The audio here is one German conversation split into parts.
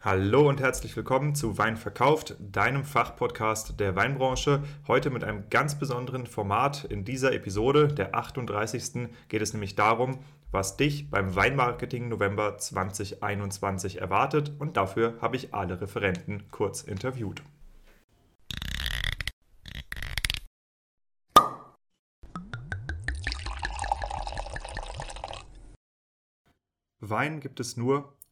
Hallo und herzlich willkommen zu Wein verkauft, deinem Fachpodcast der Weinbranche. Heute mit einem ganz besonderen Format. In dieser Episode, der 38. geht es nämlich darum, was dich beim Weinmarketing November 2021 erwartet und dafür habe ich alle Referenten kurz interviewt. Wein gibt es nur,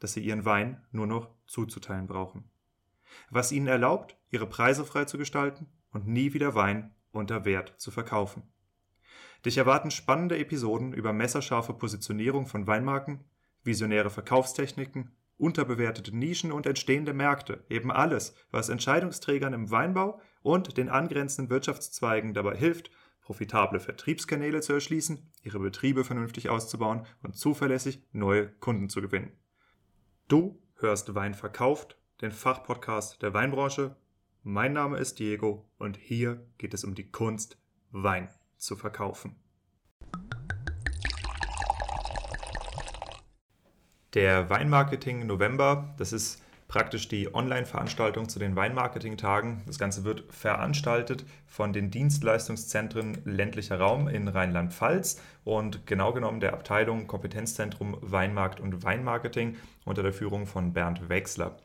dass sie ihren Wein nur noch zuzuteilen brauchen. Was ihnen erlaubt, ihre Preise frei zu gestalten und nie wieder Wein unter Wert zu verkaufen. Dich erwarten spannende Episoden über messerscharfe Positionierung von Weinmarken, visionäre Verkaufstechniken, unterbewertete Nischen und entstehende Märkte, eben alles, was Entscheidungsträgern im Weinbau und den angrenzenden Wirtschaftszweigen dabei hilft, profitable Vertriebskanäle zu erschließen, ihre Betriebe vernünftig auszubauen und zuverlässig neue Kunden zu gewinnen. Du hörst Wein verkauft, den Fachpodcast der Weinbranche. Mein Name ist Diego und hier geht es um die Kunst, Wein zu verkaufen. Der Weinmarketing November, das ist praktisch die Online-Veranstaltung zu den Weinmarketing-Tagen. Das Ganze wird veranstaltet von den Dienstleistungszentren ländlicher Raum in Rheinland-Pfalz und genau genommen der Abteilung Kompetenzzentrum Weinmarkt und Weinmarketing unter der Führung von Bernd Wechsler.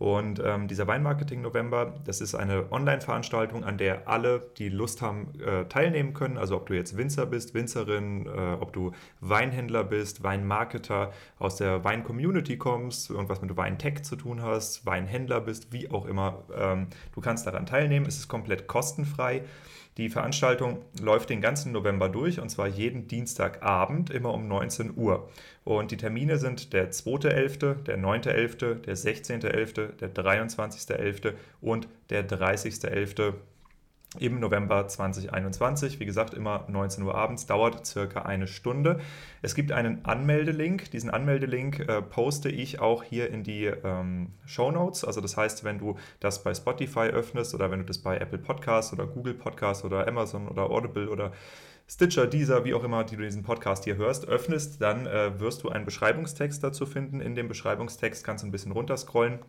Und ähm, dieser Weinmarketing November, das ist eine Online-Veranstaltung, an der alle, die Lust haben, äh, teilnehmen können. Also ob du jetzt Winzer bist, Winzerin, äh, ob du Weinhändler bist, Weinmarketer, aus der Wein-Community kommst, irgendwas mit Weintech zu tun hast, Weinhändler bist, wie auch immer. Ähm, du kannst daran teilnehmen. Es ist komplett kostenfrei. Die Veranstaltung läuft den ganzen November durch und zwar jeden Dienstagabend immer um 19 Uhr. Und die Termine sind der 2.11., der 9.11., der 16.11., der 23.11. und der 30.11 im November 2021. Wie gesagt, immer 19 Uhr abends, dauert circa eine Stunde. Es gibt einen Anmeldelink. Diesen Anmeldelink äh, poste ich auch hier in die ähm, Show Notes. Also das heißt, wenn du das bei Spotify öffnest oder wenn du das bei Apple Podcasts oder Google Podcasts oder Amazon oder Audible oder Stitcher, Deezer, wie auch immer, die du diesen Podcast hier hörst, öffnest, dann äh, wirst du einen Beschreibungstext dazu finden. In dem Beschreibungstext kannst du ein bisschen runterscrollen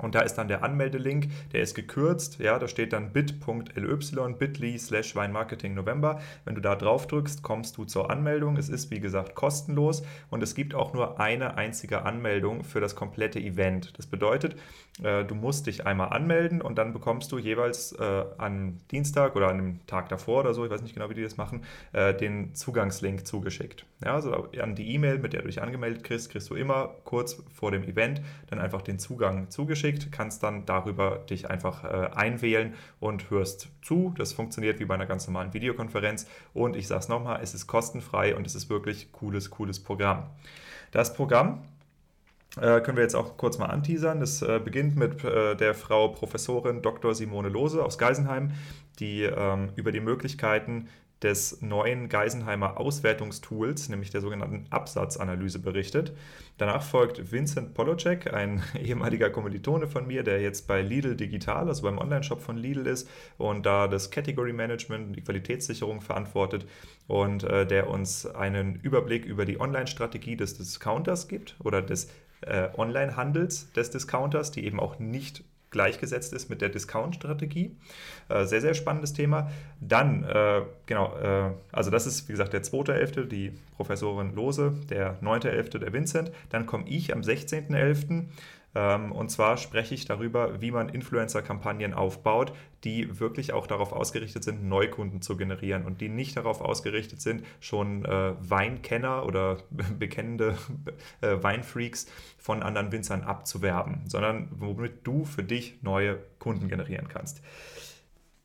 und da ist dann der Anmeldelink, der ist gekürzt, ja, da steht dann bit.ly, bit.ly slash Weinmarketing November. Wenn du da drauf drückst, kommst du zur Anmeldung. Es ist, wie gesagt, kostenlos und es gibt auch nur eine einzige Anmeldung für das komplette Event. Das bedeutet, äh, du musst dich einmal anmelden und dann bekommst du jeweils äh, am Dienstag oder an dem Tag davor oder so, ich weiß nicht genau, wie die das machen, äh, den Zugangslink zugeschickt. Ja, also an die E-Mail, mit der du dich angemeldet kriegst, kriegst du immer kurz vor dem Event dann einfach den Zugang zugeschickt zugeschickt, kannst dann darüber dich einfach äh, einwählen und hörst zu. Das funktioniert wie bei einer ganz normalen Videokonferenz. Und ich sage es nochmal, es ist kostenfrei und es ist wirklich cooles, cooles Programm. Das Programm äh, können wir jetzt auch kurz mal anteasern. Das äh, beginnt mit äh, der Frau Professorin Dr. Simone Lose aus Geisenheim, die ähm, über die Möglichkeiten des neuen Geisenheimer Auswertungstools, nämlich der sogenannten Absatzanalyse, berichtet. Danach folgt Vincent Polocek, ein ehemaliger Kommilitone von mir, der jetzt bei Lidl Digital, also beim Onlineshop von Lidl ist und da das Category Management und die Qualitätssicherung verantwortet und äh, der uns einen Überblick über die Online-Strategie des Discounters gibt oder des äh, Online-Handels des Discounters, die eben auch nicht gleichgesetzt ist mit der Discount-Strategie. Äh, sehr, sehr spannendes Thema. Dann, äh, genau, äh, also das ist, wie gesagt, der 2.11., die Professorin Lose, der 9.11., der Vincent. Dann komme ich am 16.11. Ähm, und zwar spreche ich darüber, wie man Influencer-Kampagnen aufbaut, die wirklich auch darauf ausgerichtet sind, Neukunden zu generieren und die nicht darauf ausgerichtet sind, schon äh, Weinkenner oder bekennende äh, Weinfreaks von anderen Winzern abzuwerben, sondern womit du für dich neue Kunden generieren kannst.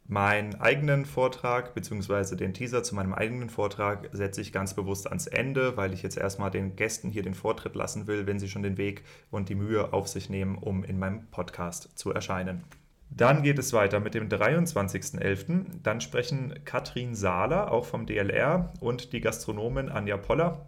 Meinen eigenen Vortrag bzw. den Teaser zu meinem eigenen Vortrag setze ich ganz bewusst ans Ende, weil ich jetzt erstmal den Gästen hier den Vortritt lassen will, wenn sie schon den Weg und die Mühe auf sich nehmen, um in meinem Podcast zu erscheinen. Dann geht es weiter mit dem 23.11. Dann sprechen Katrin Sahler, auch vom DLR, und die Gastronomin Anja Poller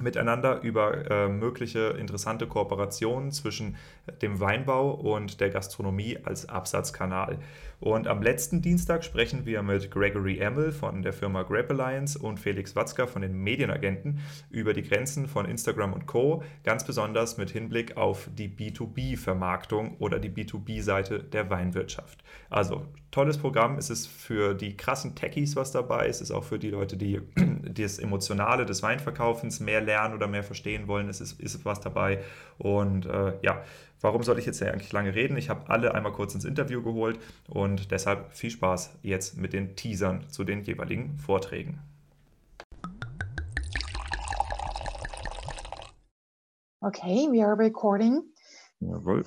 miteinander über äh, mögliche interessante Kooperationen zwischen dem Weinbau und der Gastronomie als Absatzkanal. Und am letzten Dienstag sprechen wir mit Gregory Emmel von der Firma Grab Alliance und Felix Watzka von den Medienagenten über die Grenzen von Instagram und Co., ganz besonders mit Hinblick auf die B2B-Vermarktung oder die B2B-Seite der Weinwirtschaft. Also tolles Programm. Es ist für die krassen Techies was dabei. Es ist auch für die Leute, die das Emotionale des Weinverkaufens mehr lernen oder mehr verstehen wollen. Es ist, ist was dabei. Und äh, ja, Warum soll ich jetzt eigentlich lange reden? Ich habe alle einmal kurz ins Interview geholt und deshalb viel Spaß jetzt mit den Teasern zu den jeweiligen Vorträgen. Okay, we are recording. Jawohl.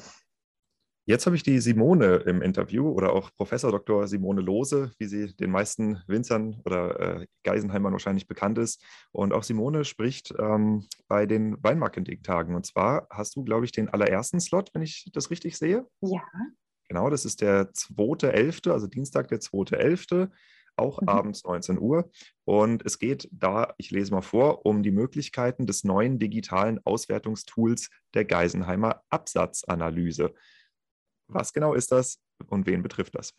Jetzt habe ich die Simone im Interview oder auch Professor Dr. Simone Lose, wie sie den meisten Winzern oder äh, Geisenheimern wahrscheinlich bekannt ist. Und auch Simone spricht ähm, bei den Weinmarketing-Tagen. Und zwar hast du, glaube ich, den allerersten Slot, wenn ich das richtig sehe. Ja. Genau, das ist der 2.11., also Dienstag, der 2.11., auch mhm. abends 19 Uhr. Und es geht da, ich lese mal vor, um die Möglichkeiten des neuen digitalen Auswertungstools der Geisenheimer Absatzanalyse. Was genau ist das und wen betrifft das?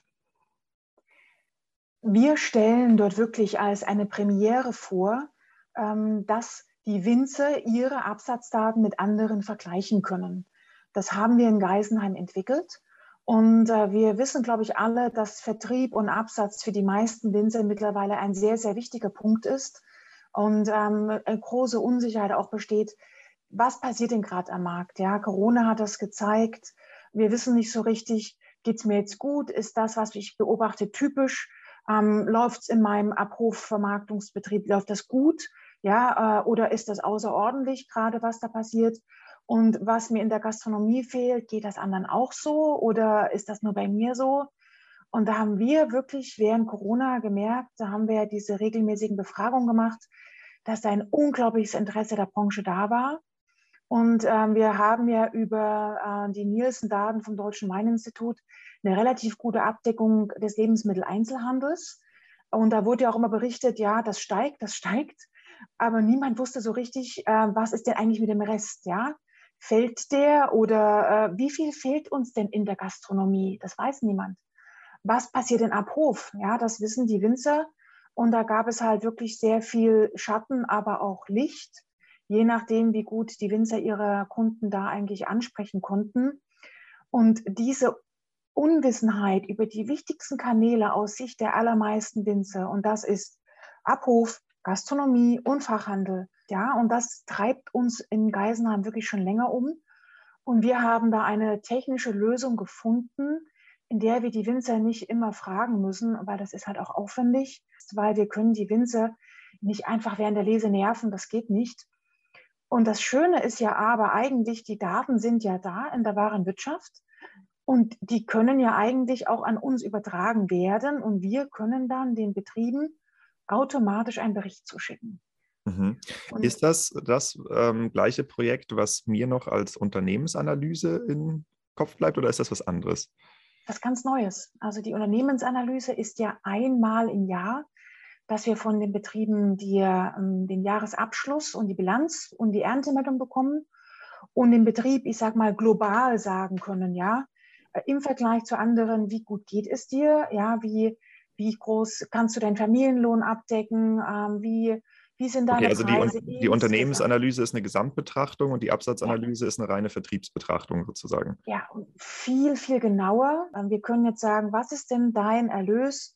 Wir stellen dort wirklich als eine Premiere vor, ähm, dass die Winzer ihre Absatzdaten mit anderen vergleichen können. Das haben wir in Geisenheim entwickelt. Und äh, wir wissen, glaube ich, alle, dass Vertrieb und Absatz für die meisten Winzer mittlerweile ein sehr, sehr wichtiger Punkt ist. Und ähm, eine große Unsicherheit auch besteht, was passiert denn gerade am Markt? Ja, Corona hat das gezeigt. Wir wissen nicht so richtig, geht es mir jetzt gut? Ist das, was ich beobachte, typisch? Ähm, läuft es in meinem Abrufvermarktungsbetrieb, läuft das gut? Ja, äh, oder ist das außerordentlich gerade, was da passiert? Und was mir in der Gastronomie fehlt, geht das anderen auch so oder ist das nur bei mir so? Und da haben wir wirklich während Corona gemerkt, da haben wir diese regelmäßigen Befragungen gemacht, dass da ein unglaubliches Interesse der Branche da war. Und ähm, wir haben ja über äh, die Nielsen-Daten vom Deutschen Weininstitut eine relativ gute Abdeckung des Lebensmitteleinzelhandels. Und da wurde ja auch immer berichtet, ja, das steigt, das steigt. Aber niemand wusste so richtig, äh, was ist denn eigentlich mit dem Rest, ja? Fällt der oder äh, wie viel fehlt uns denn in der Gastronomie? Das weiß niemand. Was passiert in Abhof? Ja, das wissen die Winzer. Und da gab es halt wirklich sehr viel Schatten, aber auch Licht je nachdem, wie gut die Winzer ihre Kunden da eigentlich ansprechen konnten. Und diese Unwissenheit über die wichtigsten Kanäle aus Sicht der allermeisten Winzer, und das ist Abhof, Gastronomie und Fachhandel, ja, und das treibt uns in Geisenheim wirklich schon länger um. Und wir haben da eine technische Lösung gefunden, in der wir die Winzer nicht immer fragen müssen, weil das ist halt auch aufwendig, weil wir können die Winzer nicht einfach während der Lese nerven, das geht nicht. Und das Schöne ist ja aber eigentlich, die Daten sind ja da in der wahren Wirtschaft und die können ja eigentlich auch an uns übertragen werden und wir können dann den Betrieben automatisch einen Bericht zuschicken. Mhm. Ist das das ähm, gleiche Projekt, was mir noch als Unternehmensanalyse im Kopf bleibt oder ist das was anderes? Was ganz Neues. Also die Unternehmensanalyse ist ja einmal im Jahr dass wir von den Betrieben die, ähm, den Jahresabschluss und die Bilanz und die Erntemeldung bekommen und den Betrieb, ich sage mal, global sagen können, ja, äh, im Vergleich zu anderen, wie gut geht es dir, ja, wie, wie groß kannst du deinen Familienlohn abdecken, ähm, wie, wie sind deine okay, also Preise? Die, die Unternehmensanalyse ist eine Gesamtbetrachtung und die Absatzanalyse ja. ist eine reine Vertriebsbetrachtung sozusagen. Ja, viel, viel genauer. Ähm, wir können jetzt sagen, was ist denn dein Erlös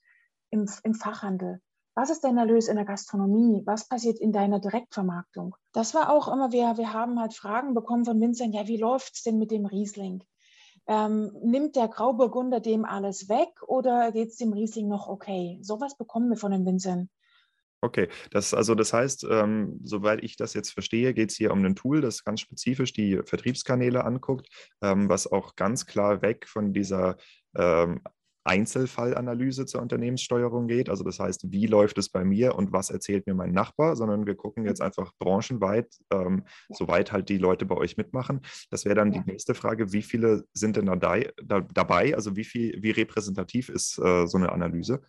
im, im Fachhandel? Was ist dein Erlös in der Gastronomie? Was passiert in deiner Direktvermarktung? Das war auch immer, wir, wir haben halt Fragen bekommen von Winzern, ja, wie läuft es denn mit dem Riesling? Ähm, nimmt der Grauburgunder dem alles weg oder geht es dem Riesling noch okay? Sowas bekommen wir von den Winzern. Okay, das, also das heißt, ähm, soweit ich das jetzt verstehe, geht es hier um ein Tool, das ganz spezifisch die Vertriebskanäle anguckt, ähm, was auch ganz klar weg von dieser ähm, Einzelfallanalyse zur Unternehmenssteuerung geht. Also das heißt, wie läuft es bei mir und was erzählt mir mein Nachbar, sondern wir gucken jetzt einfach branchenweit, ähm, soweit halt die Leute bei euch mitmachen. Das wäre dann die nächste Frage, wie viele sind denn da, da, dabei? Also wie viel, wie repräsentativ ist äh, so eine Analyse?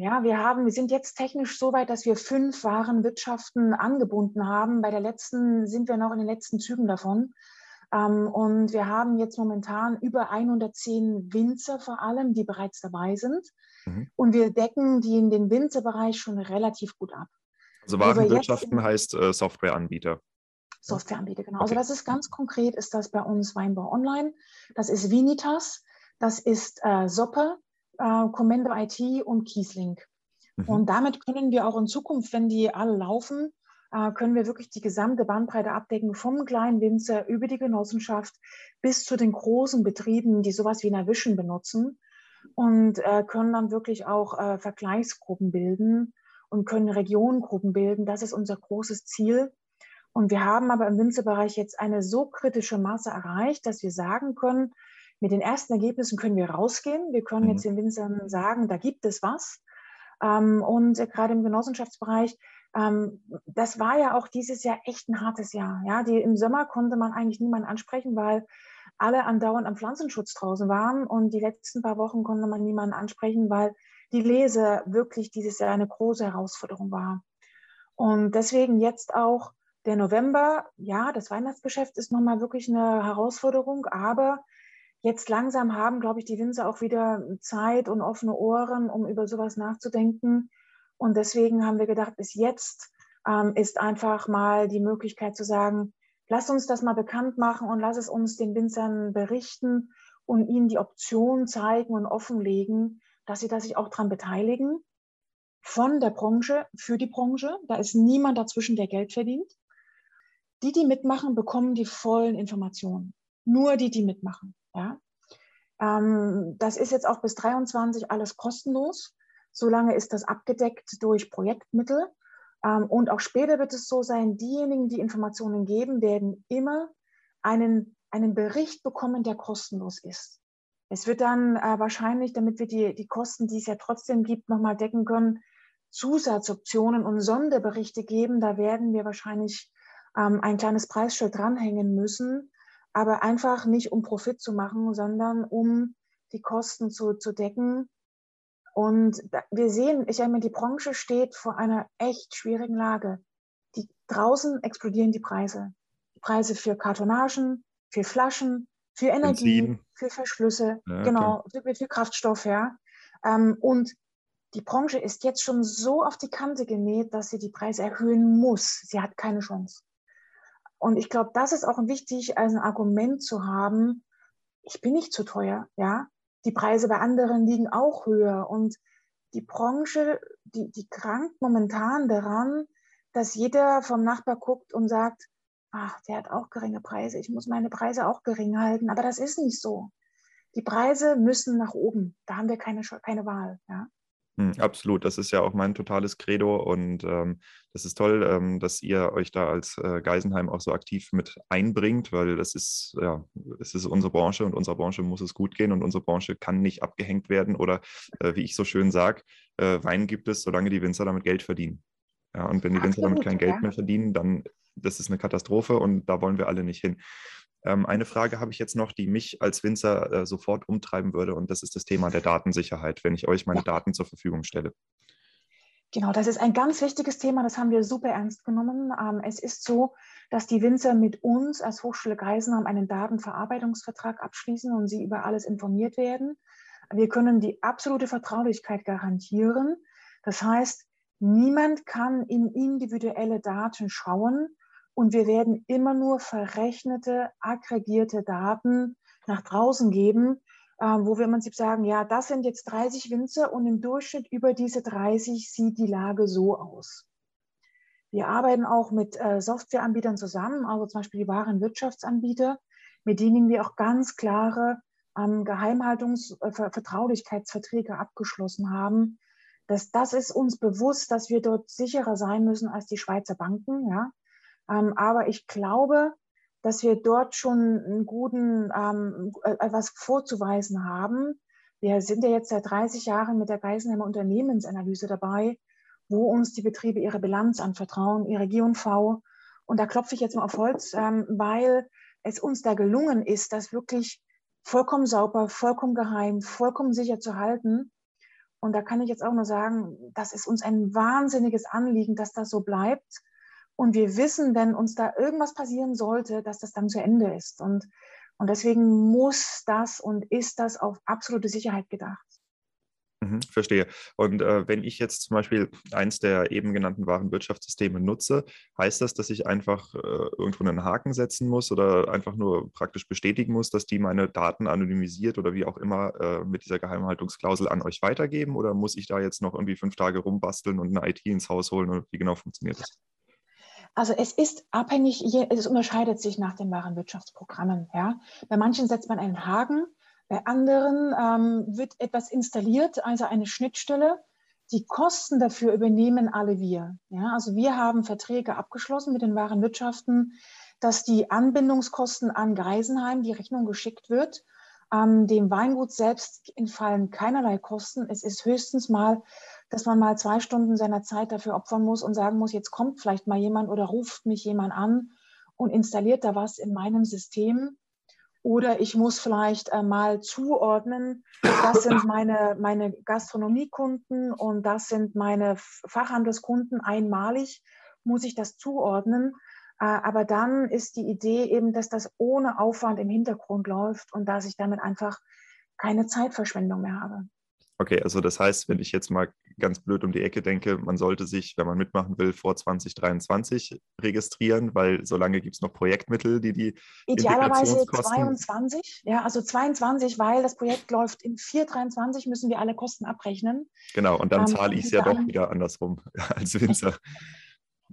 Ja, wir haben, wir sind jetzt technisch so weit, dass wir fünf Warenwirtschaften angebunden haben. Bei der letzten sind wir noch in den letzten Zügen davon. Ähm, und wir haben jetzt momentan über 110 Winzer vor allem, die bereits dabei sind. Mhm. Und wir decken die in den Winzerbereich schon relativ gut ab. Also Warenwirtschaften heißt äh, Softwareanbieter. Softwareanbieter, genau. Also okay. Also das ist ganz konkret, ist das bei uns Weinbau Online. Das ist Vinitas, das ist äh, Soppe, äh, Commendo IT und Kieslink. Mhm. Und damit können wir auch in Zukunft, wenn die alle laufen, können wir wirklich die gesamte Bandbreite abdecken, vom kleinen Winzer über die Genossenschaft bis zu den großen Betrieben, die sowas wie Navision benutzen und äh, können dann wirklich auch äh, Vergleichsgruppen bilden und können Regionengruppen bilden. Das ist unser großes Ziel. Und wir haben aber im Winzerbereich jetzt eine so kritische Masse erreicht, dass wir sagen können, mit den ersten Ergebnissen können wir rausgehen. Wir können mhm. jetzt den Winzern sagen, da gibt es was. Ähm, und gerade im Genossenschaftsbereich, ähm, das war ja auch dieses Jahr echt ein hartes Jahr. Ja, die, Im Sommer konnte man eigentlich niemanden ansprechen, weil alle andauernd am Pflanzenschutz draußen waren. Und die letzten paar Wochen konnte man niemanden ansprechen, weil die Lese wirklich dieses Jahr eine große Herausforderung war. Und deswegen jetzt auch der November, ja, das Weihnachtsgeschäft ist nochmal wirklich eine Herausforderung, aber jetzt langsam haben, glaube ich, die Winzer auch wieder Zeit und offene Ohren, um über sowas nachzudenken. Und deswegen haben wir gedacht, bis jetzt ähm, ist einfach mal die Möglichkeit zu sagen, lass uns das mal bekannt machen und lass es uns den Winzern berichten und ihnen die Option zeigen und offenlegen, dass sie da sich auch dran beteiligen. Von der Branche, für die Branche. Da ist niemand dazwischen, der Geld verdient. Die, die mitmachen, bekommen die vollen Informationen. Nur die, die mitmachen. Ja? Ähm, das ist jetzt auch bis 23 alles kostenlos. Solange ist das abgedeckt durch Projektmittel. Ähm, und auch später wird es so sein, diejenigen, die Informationen geben, werden immer einen, einen Bericht bekommen, der kostenlos ist. Es wird dann äh, wahrscheinlich, damit wir die, die Kosten, die es ja trotzdem gibt, nochmal decken können, Zusatzoptionen und Sonderberichte geben. Da werden wir wahrscheinlich ähm, ein kleines Preisschild dranhängen müssen, aber einfach nicht um Profit zu machen, sondern um die Kosten zu, zu decken. Und wir sehen, ich meine, die Branche steht vor einer echt schwierigen Lage. Die, draußen explodieren die Preise. Die Preise für Kartonagen, für Flaschen, für Energie, Benzin. für Verschlüsse, ja, genau, für, für, Kraftstoff, ja. Ähm, und die Branche ist jetzt schon so auf die Kante genäht, dass sie die Preise erhöhen muss. Sie hat keine Chance. Und ich glaube, das ist auch wichtig, als ein Argument zu haben, ich bin nicht zu teuer, ja. Die Preise bei anderen liegen auch höher. Und die Branche, die, die krankt momentan daran, dass jeder vom Nachbar guckt und sagt, ach, der hat auch geringe Preise, ich muss meine Preise auch gering halten. Aber das ist nicht so. Die Preise müssen nach oben. Da haben wir keine, keine Wahl. Ja? Hm, absolut, das ist ja auch mein totales Credo und ähm, das ist toll, ähm, dass ihr euch da als äh, Geisenheim auch so aktiv mit einbringt, weil das ist, ja, es ist unsere Branche und unserer Branche muss es gut gehen und unsere Branche kann nicht abgehängt werden oder äh, wie ich so schön sage, äh, Wein gibt es, solange die Winzer damit Geld verdienen. Ja, und wenn die Winzer damit kein Geld mehr verdienen, dann das ist eine Katastrophe und da wollen wir alle nicht hin. Ähm, eine Frage habe ich jetzt noch, die mich als Winzer äh, sofort umtreiben würde, und das ist das Thema der Datensicherheit, wenn ich euch meine ja. Daten zur Verfügung stelle. Genau, das ist ein ganz wichtiges Thema, das haben wir super ernst genommen. Ähm, es ist so, dass die Winzer mit uns als Hochschule Geisenheim einen Datenverarbeitungsvertrag abschließen und sie über alles informiert werden. Wir können die absolute Vertraulichkeit garantieren. Das heißt, niemand kann in individuelle Daten schauen und wir werden immer nur verrechnete, aggregierte Daten nach draußen geben, äh, wo wir im Prinzip sagen, ja, das sind jetzt 30 Winzer und im Durchschnitt über diese 30 sieht die Lage so aus. Wir arbeiten auch mit äh, Softwareanbietern zusammen, also zum Beispiel die Warenwirtschaftsanbieter, mit denen wir auch ganz klare ähm, Geheimhaltungs-, äh, abgeschlossen haben. Das, das ist uns bewusst, dass wir dort sicherer sein müssen als die Schweizer Banken. Ja? Ähm, aber ich glaube, dass wir dort schon einen guten, ähm, etwas vorzuweisen haben, Wir sind ja jetzt seit 30 Jahren mit der Geisenheimer Unternehmensanalyse dabei, wo uns die Betriebe ihre Bilanz anvertrauen, ihre G&V. Und da klopfe ich jetzt mal auf Holz, ähm, weil es uns da gelungen ist, das wirklich vollkommen sauber, vollkommen geheim, vollkommen sicher zu halten. Und da kann ich jetzt auch nur sagen, das ist uns ein wahnsinniges Anliegen, dass das so bleibt. Und wir wissen, wenn uns da irgendwas passieren sollte, dass das dann zu Ende ist. Und, und deswegen muss das und ist das auf absolute Sicherheit gedacht. Mhm, verstehe. Und äh, wenn ich jetzt zum Beispiel eins der eben genannten Warenwirtschaftssysteme nutze, heißt das, dass ich einfach äh, irgendwo einen Haken setzen muss oder einfach nur praktisch bestätigen muss, dass die meine Daten anonymisiert oder wie auch immer äh, mit dieser Geheimhaltungsklausel an euch weitergeben? Oder muss ich da jetzt noch irgendwie fünf Tage rumbasteln und eine IT ins Haus holen? Oder wie genau funktioniert das? Also es ist abhängig, es unterscheidet sich nach den Warenwirtschaftsprogrammen. Ja? Bei manchen setzt man einen Haken, bei anderen ähm, wird etwas installiert, also eine Schnittstelle. Die Kosten dafür übernehmen alle wir. Ja? Also wir haben Verträge abgeschlossen mit den Warenwirtschaften, dass die Anbindungskosten an Greisenheim, die Rechnung geschickt wird. Ähm, dem Weingut selbst entfallen keinerlei Kosten. Es ist höchstens mal dass man mal zwei Stunden seiner Zeit dafür opfern muss und sagen muss, jetzt kommt vielleicht mal jemand oder ruft mich jemand an und installiert da was in meinem System. Oder ich muss vielleicht äh, mal zuordnen, das sind meine, meine Gastronomiekunden und das sind meine Fachhandelskunden einmalig, muss ich das zuordnen. Äh, aber dann ist die Idee eben, dass das ohne Aufwand im Hintergrund läuft und dass ich damit einfach keine Zeitverschwendung mehr habe. Okay, also das heißt, wenn ich jetzt mal ganz blöd um die Ecke denke, man sollte sich, wenn man mitmachen will, vor 2023 registrieren, weil solange gibt es noch Projektmittel, die die Idealerweise 22, ja, also 22, weil das Projekt läuft in 423, müssen wir alle Kosten abrechnen. Genau, und dann ähm, zahle ich es ja doch wieder andersrum als Winzer.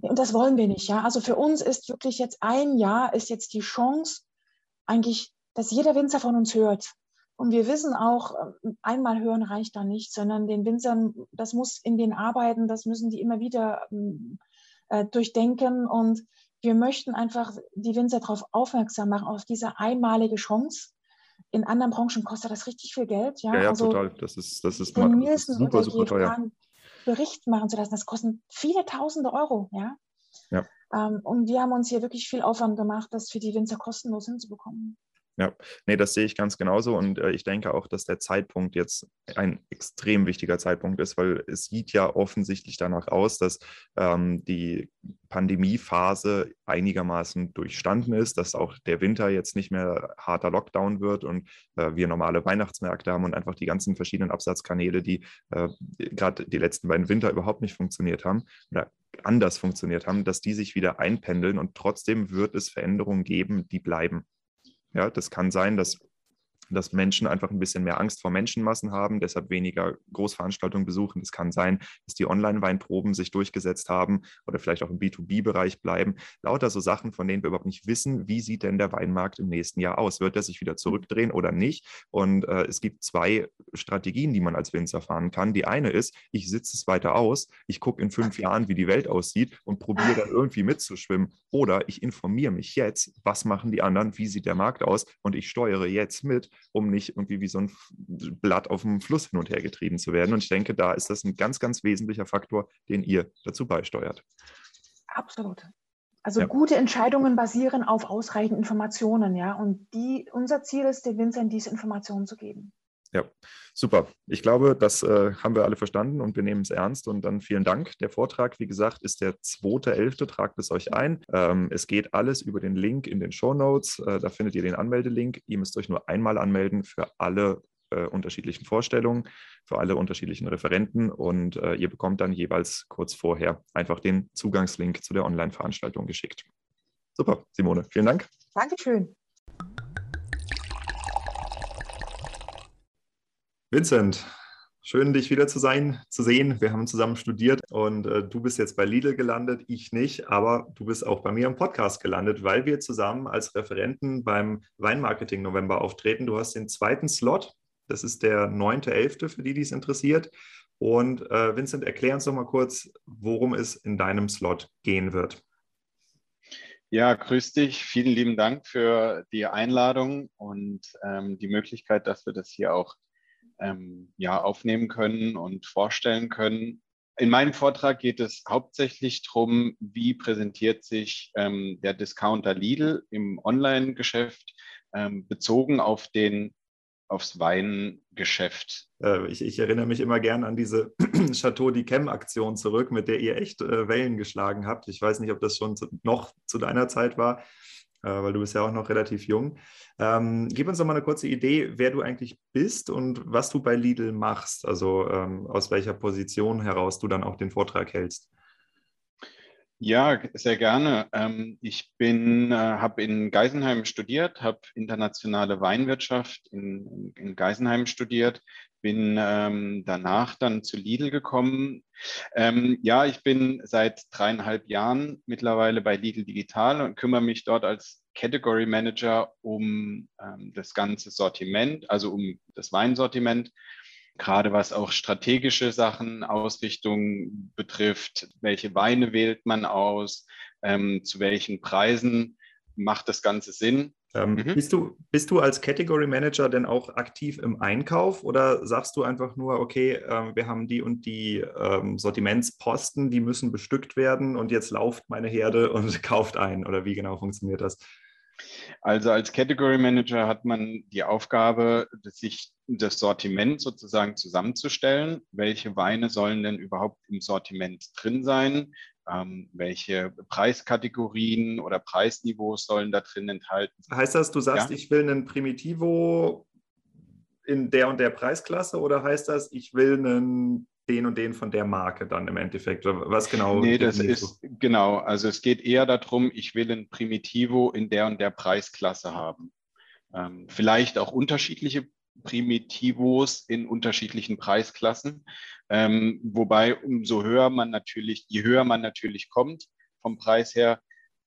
Und das wollen wir nicht, ja. Also für uns ist wirklich jetzt ein Jahr, ist jetzt die Chance, eigentlich, dass jeder Winzer von uns hört. Und wir wissen auch, ähm, einmal hören reicht da nicht, sondern den Winzern, das muss in den Arbeiten, das müssen die immer wieder ähm, äh, durchdenken. Und wir möchten einfach die Winzer darauf aufmerksam machen, auf diese einmalige Chance. In anderen Branchen kostet das richtig viel Geld. Ja, ja, ja also total. Das ist, das ist, mal, das ist super, super teuer. Bericht machen zu lassen, das kostet viele tausende Euro. Ja? ja. Ähm, und wir haben uns hier wirklich viel Aufwand gemacht, das für die Winzer kostenlos hinzubekommen. Ja, nee, das sehe ich ganz genauso und äh, ich denke auch, dass der Zeitpunkt jetzt ein extrem wichtiger Zeitpunkt ist, weil es sieht ja offensichtlich danach aus, dass ähm, die Pandemiephase einigermaßen durchstanden ist, dass auch der Winter jetzt nicht mehr harter Lockdown wird und äh, wir normale Weihnachtsmärkte haben und einfach die ganzen verschiedenen Absatzkanäle, die äh, gerade die letzten beiden Winter überhaupt nicht funktioniert haben oder anders funktioniert haben, dass die sich wieder einpendeln und trotzdem wird es Veränderungen geben, die bleiben. Ja, das kann sein, dass dass Menschen einfach ein bisschen mehr Angst vor Menschenmassen haben, deshalb weniger Großveranstaltungen besuchen. Es kann sein, dass die Online-Weinproben sich durchgesetzt haben oder vielleicht auch im B2B-Bereich bleiben. Lauter so Sachen, von denen wir überhaupt nicht wissen, wie sieht denn der Weinmarkt im nächsten Jahr aus? Wird er sich wieder zurückdrehen oder nicht? Und äh, es gibt zwei Strategien, die man als Winzer fahren kann. Die eine ist, ich sitze es weiter aus, ich gucke in fünf Jahren, wie die Welt aussieht und probiere dann irgendwie mitzuschwimmen. Oder ich informiere mich jetzt, was machen die anderen, wie sieht der Markt aus und ich steuere jetzt mit um nicht irgendwie wie so ein Blatt auf dem Fluss hin und her getrieben zu werden. Und ich denke, da ist das ein ganz, ganz wesentlicher Faktor, den ihr dazu beisteuert. Absolut. Also ja. gute Entscheidungen basieren auf ausreichenden Informationen, ja. Und die, unser Ziel ist, den Winzern diese Informationen zu geben. Ja, super. Ich glaube, das äh, haben wir alle verstanden und wir nehmen es ernst. Und dann vielen Dank. Der Vortrag, wie gesagt, ist der 2.11. Tragt es euch ein. Ähm, es geht alles über den Link in den Show Notes. Äh, da findet ihr den Anmeldelink. Ihr müsst euch nur einmal anmelden für alle äh, unterschiedlichen Vorstellungen, für alle unterschiedlichen Referenten. Und äh, ihr bekommt dann jeweils kurz vorher einfach den Zugangslink zu der Online-Veranstaltung geschickt. Super, Simone. Vielen Dank. Dankeschön. Vincent, schön dich wieder zu sein, zu sehen. Wir haben zusammen studiert und äh, du bist jetzt bei Lidl gelandet, ich nicht, aber du bist auch bei mir im Podcast gelandet, weil wir zusammen als Referenten beim Weinmarketing November auftreten. Du hast den zweiten Slot, das ist der 9.11. für die, die es interessiert. Und äh, Vincent, erklär uns doch mal kurz, worum es in deinem Slot gehen wird. Ja, grüß dich. Vielen lieben Dank für die Einladung und ähm, die Möglichkeit, dass wir das hier auch ähm, ja, aufnehmen können und vorstellen können. In meinem Vortrag geht es hauptsächlich darum, wie präsentiert sich ähm, der Discounter Lidl im Online-Geschäft ähm, bezogen auf den aufs Weingeschäft. Äh, ich, ich, erinnere mich immer gern an diese Chateau d'Yquem-Aktion zurück, mit der ihr echt äh, Wellen geschlagen habt. Ich weiß nicht, ob das schon zu, noch zu deiner Zeit war, weil du bist ja auch noch relativ jung. Ähm, gib uns doch mal eine kurze Idee, wer du eigentlich bist und was du bei Lidl machst, also ähm, aus welcher Position heraus du dann auch den Vortrag hältst. Ja, sehr gerne. Ähm, ich äh, habe in Geisenheim studiert, habe internationale Weinwirtschaft in, in Geisenheim studiert, bin ähm, danach dann zu Lidl gekommen. Ähm, ja, ich bin seit dreieinhalb Jahren mittlerweile bei Lidl Digital und kümmere mich dort als Category Manager um ähm, das ganze Sortiment, also um das Weinsortiment gerade was auch strategische Sachen, Ausrichtung betrifft. Welche Weine wählt man aus? Ähm, zu welchen Preisen macht das Ganze Sinn? Ähm, mhm. bist, du, bist du als Category Manager denn auch aktiv im Einkauf oder sagst du einfach nur, okay, äh, wir haben die und die ähm, Sortimentsposten, die müssen bestückt werden und jetzt lauft meine Herde und kauft ein? Oder wie genau funktioniert das? Also als Category Manager hat man die Aufgabe, sich das Sortiment sozusagen zusammenzustellen. Welche Weine sollen denn überhaupt im Sortiment drin sein? Ähm, welche Preiskategorien oder Preisniveaus sollen da drin enthalten? Heißt das, du sagst, ja? ich will einen Primitivo in der und der Preisklasse oder heißt das, ich will einen den und den von der Marke dann im Endeffekt? Was genau? Nee, das ist du? genau. Also es geht eher darum, ich will ein Primitivo in der und der Preisklasse haben. Ähm, vielleicht auch unterschiedliche Primitivos in unterschiedlichen Preisklassen. Ähm, wobei umso höher man natürlich, je höher man natürlich kommt vom Preis her,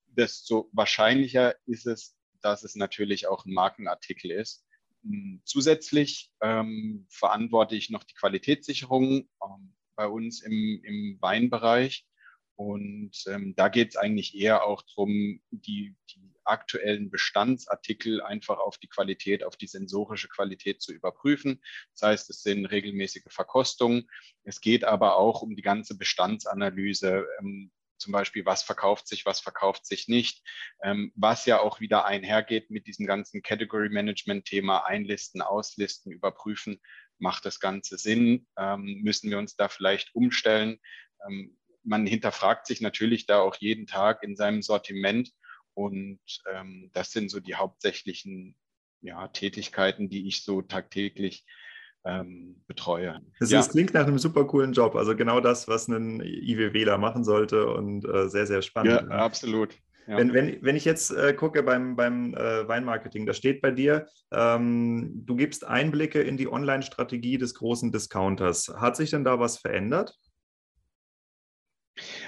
desto wahrscheinlicher ist es, dass es natürlich auch ein Markenartikel ist. Hm, zusätzlich ähm, verantworte ich noch die Qualitätssicherung ähm, bei uns im, im Weinbereich. Und ähm, da geht es eigentlich eher auch darum, die, die aktuellen Bestandsartikel einfach auf die Qualität, auf die sensorische Qualität zu überprüfen. Das heißt, es sind regelmäßige Verkostungen. Es geht aber auch um die ganze Bestandsanalyse. Ähm, zum Beispiel, was verkauft sich, was verkauft sich nicht, ähm, was ja auch wieder einhergeht mit diesem ganzen Category Management Thema, einlisten, auslisten, überprüfen, macht das Ganze Sinn, ähm, müssen wir uns da vielleicht umstellen. Ähm, man hinterfragt sich natürlich da auch jeden Tag in seinem Sortiment und ähm, das sind so die hauptsächlichen ja, Tätigkeiten, die ich so tagtäglich ähm, betreue. Das, ja. klingt nach einem super coolen Job. Also genau das, was ein IWWler machen sollte und äh, sehr, sehr spannend. Ja, absolut. Ja. Wenn, wenn, wenn ich jetzt äh, gucke beim, beim äh, Weinmarketing, da steht bei dir, ähm, du gibst Einblicke in die Online-Strategie des großen Discounters. Hat sich denn da was verändert?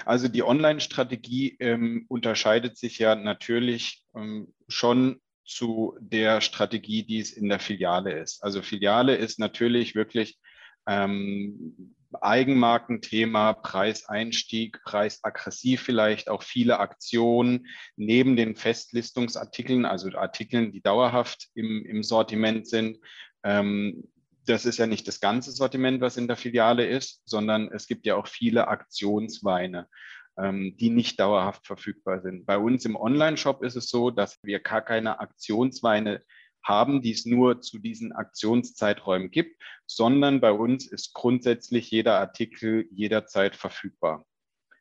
Also die Online-Strategie ähm, unterscheidet sich ja natürlich ähm, schon zu der Strategie, die es in der Filiale ist. Also Filiale ist natürlich wirklich ähm, Eigenmarkenthema, Preiseinstieg, Preisaggressiv vielleicht, auch viele Aktionen neben den Festlistungsartikeln, also Artikeln, die dauerhaft im, im Sortiment sind. Ähm, das ist ja nicht das ganze Sortiment, was in der Filiale ist, sondern es gibt ja auch viele Aktionsweine ähm, die nicht dauerhaft verfügbar sind. Bei uns im Online-Shop ist es so, dass wir gar keine Aktionsweine haben, die es nur zu diesen Aktionszeiträumen gibt, sondern bei uns ist grundsätzlich jeder Artikel jederzeit verfügbar.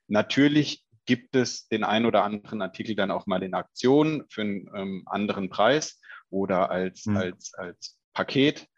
Natürlich gibt es den ein oder anderen Artikel dann auch mal in Aktion für einen ähm, anderen Preis oder als, mhm. als, als Paket.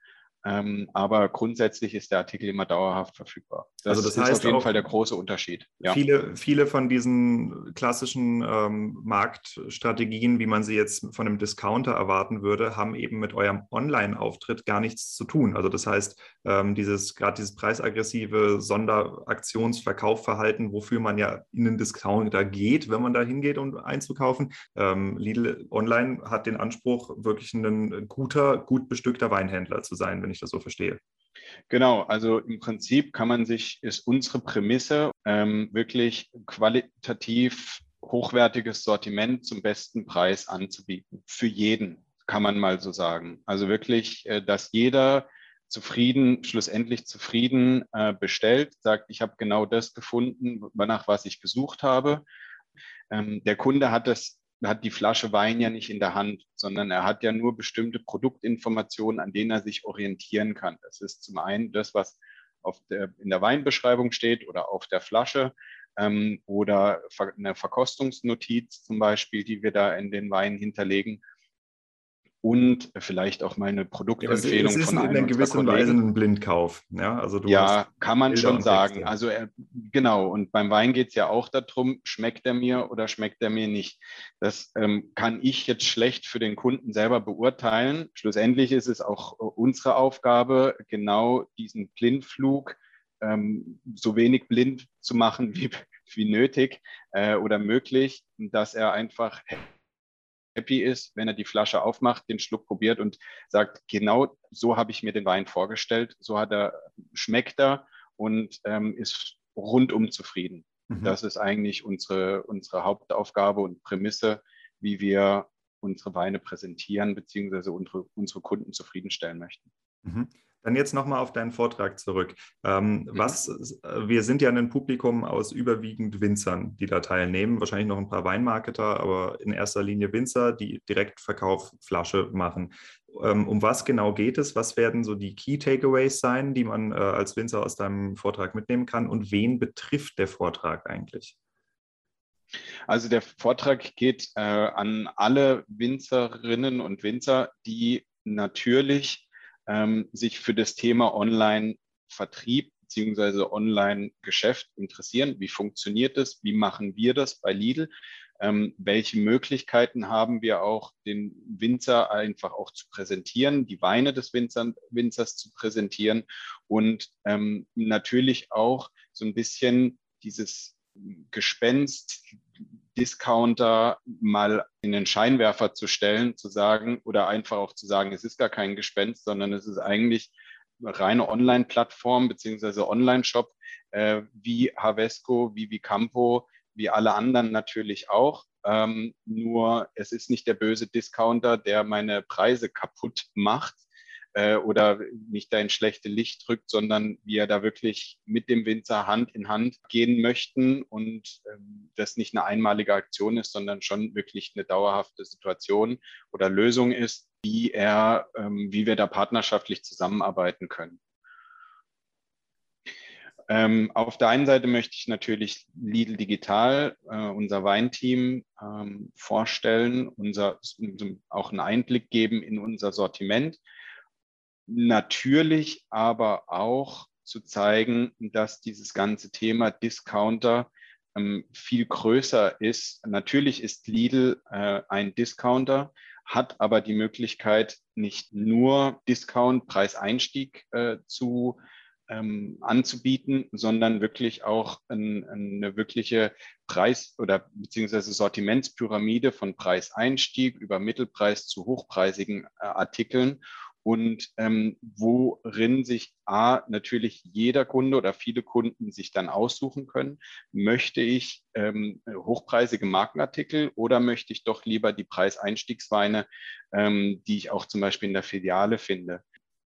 Ähm, aber grundsätzlich ist der Artikel immer dauerhaft verfügbar. Das, also das heißt ist auf jeden Fall der große Unterschied. Ja. Viele, viele von diesen klassischen ähm, Marktstrategien, wie man sie jetzt von einem Discounter erwarten würde, haben eben mit eurem Online-Auftritt gar nichts zu tun. Also das heißt, ähm, dieses gerade dieses preisaggressive Sonderaktionsverkaufverhalten, wofür man ja in den Discounter geht, wenn man da hingeht, um einzukaufen. Ähm, Lidl Online hat den Anspruch, wirklich ein guter, gut bestückter Weinhändler zu sein, wenn ich das so verstehe. Genau, also im Prinzip kann man sich, ist unsere Prämisse ähm, wirklich qualitativ hochwertiges Sortiment zum besten Preis anzubieten. Für jeden, kann man mal so sagen. Also wirklich, äh, dass jeder zufrieden, schlussendlich zufrieden äh, bestellt, sagt, ich habe genau das gefunden, nach was ich gesucht habe. Ähm, der Kunde hat das hat die Flasche Wein ja nicht in der Hand, sondern er hat ja nur bestimmte Produktinformationen, an denen er sich orientieren kann. Das ist zum einen das, was der, in der Weinbeschreibung steht oder auf der Flasche ähm, oder eine Verkostungsnotiz zum Beispiel, die wir da in den Wein hinterlegen und vielleicht auch mal eine Produktempfehlung ja, es ist von einem in gewisser Weise ein Blindkauf. Ja, also ja kann man Bilder schon sagen. Also er, genau, und beim Wein geht es ja auch darum, schmeckt er mir oder schmeckt er mir nicht. Das ähm, kann ich jetzt schlecht für den Kunden selber beurteilen. Schlussendlich ist es auch unsere Aufgabe, genau diesen Blindflug ähm, so wenig blind zu machen wie, wie nötig äh, oder möglich, dass er einfach happy ist, wenn er die Flasche aufmacht, den Schluck probiert und sagt, genau so habe ich mir den Wein vorgestellt, so hat er, schmeckt er und ähm, ist rundum zufrieden. Mhm. Das ist eigentlich unsere, unsere Hauptaufgabe und Prämisse, wie wir unsere Weine präsentieren, beziehungsweise unsere, unsere Kunden zufriedenstellen möchten. Mhm. Dann jetzt nochmal auf deinen Vortrag zurück. Ähm, mhm. was, äh, wir sind ja ein Publikum aus überwiegend Winzern, die da teilnehmen. Wahrscheinlich noch ein paar Weinmarketer, aber in erster Linie Winzer, die Direktverkauf Flasche machen. Ähm, um was genau geht es? Was werden so die Key Takeaways sein, die man äh, als Winzer aus deinem Vortrag mitnehmen kann? Und wen betrifft der Vortrag eigentlich? Also der Vortrag geht äh, an alle Winzerinnen und Winzer, die natürlich ähm, sich für das Thema Online-Vertrieb beziehungsweise Online-Geschäft interessieren. Wie funktioniert das? Wie machen wir das bei Lidl? Ähm, welche Möglichkeiten haben wir auch, den Winzer einfach auch zu präsentieren, die Weine des Winzer, Winzers zu präsentieren und ähm, natürlich auch so ein bisschen dieses Gespenst, Discounter mal in den Scheinwerfer zu stellen, zu sagen oder einfach auch zu sagen, es ist gar kein Gespenst, sondern es ist eigentlich eine reine Online-Plattform beziehungsweise Online-Shop äh, wie Havesco, wie Vicampo, wie alle anderen natürlich auch. Ähm, nur es ist nicht der böse Discounter, der meine Preise kaputt macht, äh, oder nicht da ins schlechte Licht drückt, sondern wir da wirklich mit dem Winzer Hand in Hand gehen möchten und ähm, das nicht eine einmalige Aktion ist, sondern schon wirklich eine dauerhafte Situation oder Lösung ist, wie er, ähm, wie wir da partnerschaftlich zusammenarbeiten können. Ähm, auf der einen Seite möchte ich natürlich Lidl Digital, äh, unser Weinteam, ähm, vorstellen, unser, auch einen Einblick geben in unser Sortiment, natürlich aber auch zu zeigen, dass dieses ganze Thema Discounter ähm, viel größer ist. Natürlich ist Lidl äh, ein Discounter, hat aber die Möglichkeit, nicht nur Discount, Preiseinstieg äh, zu ähm, anzubieten, sondern wirklich auch ein, eine wirkliche Preis- oder beziehungsweise Sortimentspyramide von Preiseinstieg über Mittelpreis zu hochpreisigen äh, Artikeln und ähm, worin sich A, natürlich jeder Kunde oder viele Kunden sich dann aussuchen können, möchte ich ähm, hochpreisige Markenartikel oder möchte ich doch lieber die Preiseinstiegsweine, ähm, die ich auch zum Beispiel in der Filiale finde.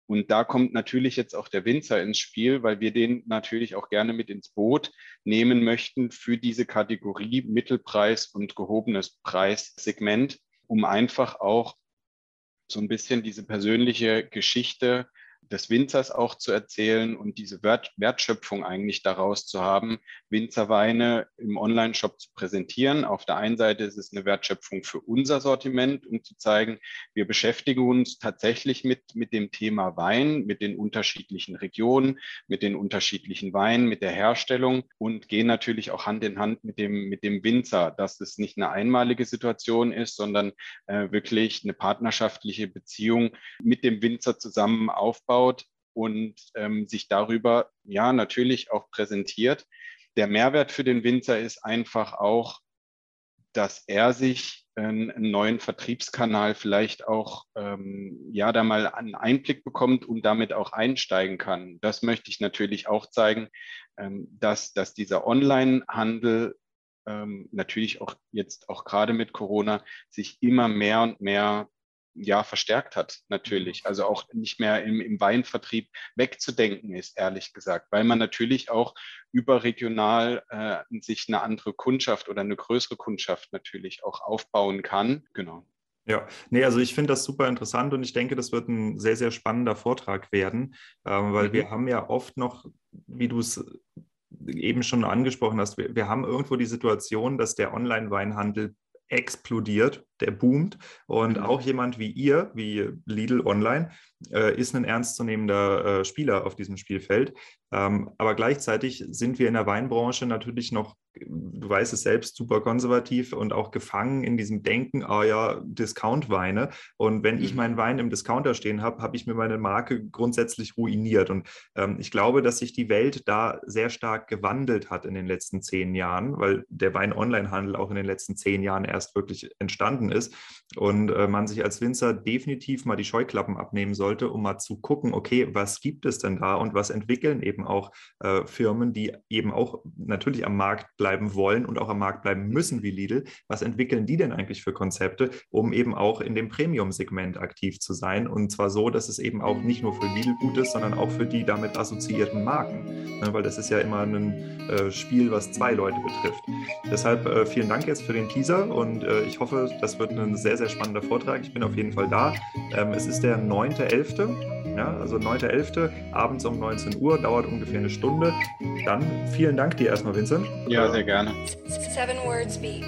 Und da kommt natürlich jetzt auch der Winzer ins Spiel, weil wir den natürlich auch gerne mit ins Boot nehmen möchten für diese Kategorie Mittelpreis und gehobenes Preissegment, um einfach auch so ein bisschen diese persönliche Geschichte des Winzers auch zu erzählen und diese Wert Wertschöpfung eigentlich daraus zu haben, Winzerweine im Online-Shop zu präsentieren. Auf der einen Seite ist es eine Wertschöpfung für unser Sortiment, um zu zeigen, wir beschäftigen uns tatsächlich mit, mit dem Thema Wein, mit den unterschiedlichen Regionen, mit den unterschiedlichen Weinen, mit der Herstellung und gehen natürlich auch Hand in Hand mit dem, mit dem Winzer, dass es nicht eine einmalige Situation ist, sondern äh, wirklich eine partnerschaftliche Beziehung mit dem Winzer zusammen aufbaut aufbaut und ähm, sich darüber ja natürlich auch präsentiert. Der Mehrwert für den Winzer ist einfach auch, dass er sich einen, neuen Vertriebskanal vielleicht auch ähm, ja da mal einen Einblick bekommt und damit auch einsteigen kann. Das möchte ich natürlich auch zeigen, ähm, dass, dass dieser Online-Handel ähm, natürlich auch jetzt auch gerade mit Corona sich immer mehr und mehr ja verstärkt hat, natürlich. Also auch nicht mehr im, im Weinvertrieb wegzudenken ist, ehrlich gesagt, weil man natürlich auch überregional äh, sich eine andere Kundschaft oder eine größere Kundschaft natürlich auch aufbauen kann. Genau. Ja, nee, also ich finde das super interessant und ich denke, das wird ein sehr, sehr spannender Vortrag werden, ähm, weil mhm. wir haben ja oft noch, wie du es eben schon angesprochen hast, wir, wir haben irgendwo die Situation, dass der Online-Weinhandel explodiert, der boomt. Und mhm. auch jemand wie ihr, wie Lidl Online, äh, ist ein ernstzunehmender äh, Spieler auf diesem Spielfeld. Ähm, aber gleichzeitig sind wir in der Weinbranche natürlich noch, du weißt es selbst, super konservativ und auch gefangen in diesem Denken, ah ja, Discount-Weine. Und wenn mhm. ich meinen Wein im Discounter stehen habe, habe ich mir meine Marke grundsätzlich ruiniert. Und ähm, ich glaube, dass sich die Welt da sehr stark gewandelt hat in den letzten zehn Jahren, weil der Wein-Online-Handel auch in den letzten zehn Jahren erst wirklich entstanden ist. Und äh, man sich als Winzer definitiv mal die Scheuklappen abnehmen sollte, um mal zu gucken, okay, was gibt es denn da und was entwickeln eben auch äh, Firmen, die eben auch natürlich am Markt bleiben wollen und auch am Markt bleiben müssen wie Lidl. Was entwickeln die denn eigentlich für Konzepte, um eben auch in dem Premium-Segment aktiv zu sein? Und zwar so, dass es eben auch nicht nur für Lidl gut ist, sondern auch für die damit assoziierten Marken. Ne, weil das ist ja immer ein äh, Spiel, was zwei Leute betrifft. Deshalb äh, vielen Dank jetzt für den Teaser und äh, ich hoffe, das wird ein sehr, sehr spannender Vortrag. Ich bin auf jeden Fall da. Ähm, es ist der 9.11. Ja, also 9.11. abends um 19 Uhr, dauert ungefähr eine Stunde. Dann vielen Dank dir erstmal, Vincent. Ja, sehr gerne. Seven words speak.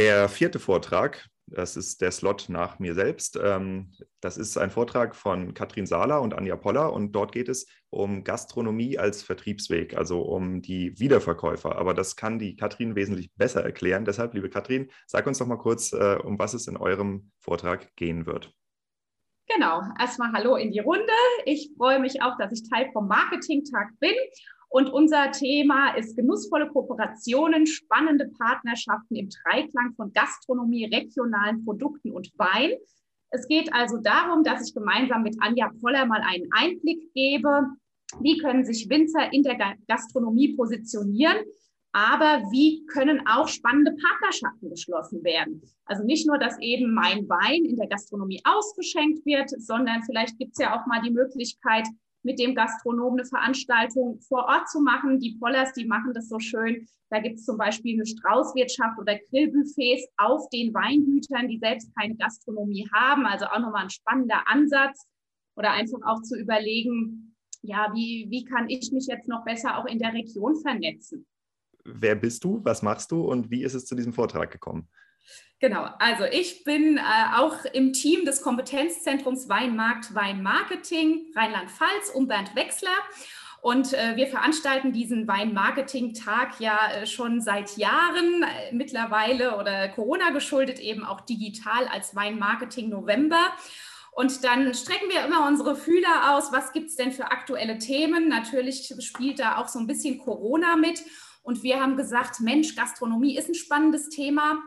Der vierte Vortrag, das ist der Slot nach mir selbst. Ähm, das ist ein Vortrag von Katrin Sahler und Anja Poller und dort geht es um Gastronomie als Vertriebsweg, also um die Wiederverkäufer. Aber das kann die Katrin wesentlich besser erklären. Deshalb, liebe Katrin, sag uns doch mal kurz, äh, um was es in eurem Vortrag gehen wird. Genau, erstmal Hallo in die Runde. Ich freue mich auch, dass ich Teil vom Marketing-Tag bin und unser Thema ist genussvolle Kooperationen, spannende Partnerschaften im Dreiklang von Gastronomie, regionalen Produkten und Wein. Es geht also darum, dass ich gemeinsam mit Anja Poller mal einen Einblick gebe, wie können sich Winzer in der Gastronomie positionieren, aber wie können auch spannende Partnerschaften geschlossen werden. Also nicht nur, dass eben mein Wein in der Gastronomie ausgeschenkt wird, sondern vielleicht gibt es ja auch mal die Möglichkeit, mit dem Gastronomen eine Veranstaltung vor Ort zu machen. Die Pollers, die machen das so schön. Da gibt es zum Beispiel eine Straußwirtschaft oder Grillbuffets auf den Weingütern, die selbst keine Gastronomie haben. Also auch nochmal ein spannender Ansatz. Oder einfach auch zu überlegen, ja, wie, wie kann ich mich jetzt noch besser auch in der Region vernetzen? Wer bist du? Was machst du? Und wie ist es zu diesem Vortrag gekommen? Genau, also ich bin äh, auch im Team des Kompetenzzentrums Weinmarkt Weinmarketing Rheinland-Pfalz um Bernd Wechsler. Und äh, wir veranstalten diesen Weinmarketing-Tag ja äh, schon seit Jahren, äh, mittlerweile oder Corona geschuldet eben auch digital als Weinmarketing November. Und dann strecken wir immer unsere Fühler aus, was gibt es denn für aktuelle Themen. Natürlich spielt da auch so ein bisschen Corona mit. Und wir haben gesagt, Mensch, Gastronomie ist ein spannendes Thema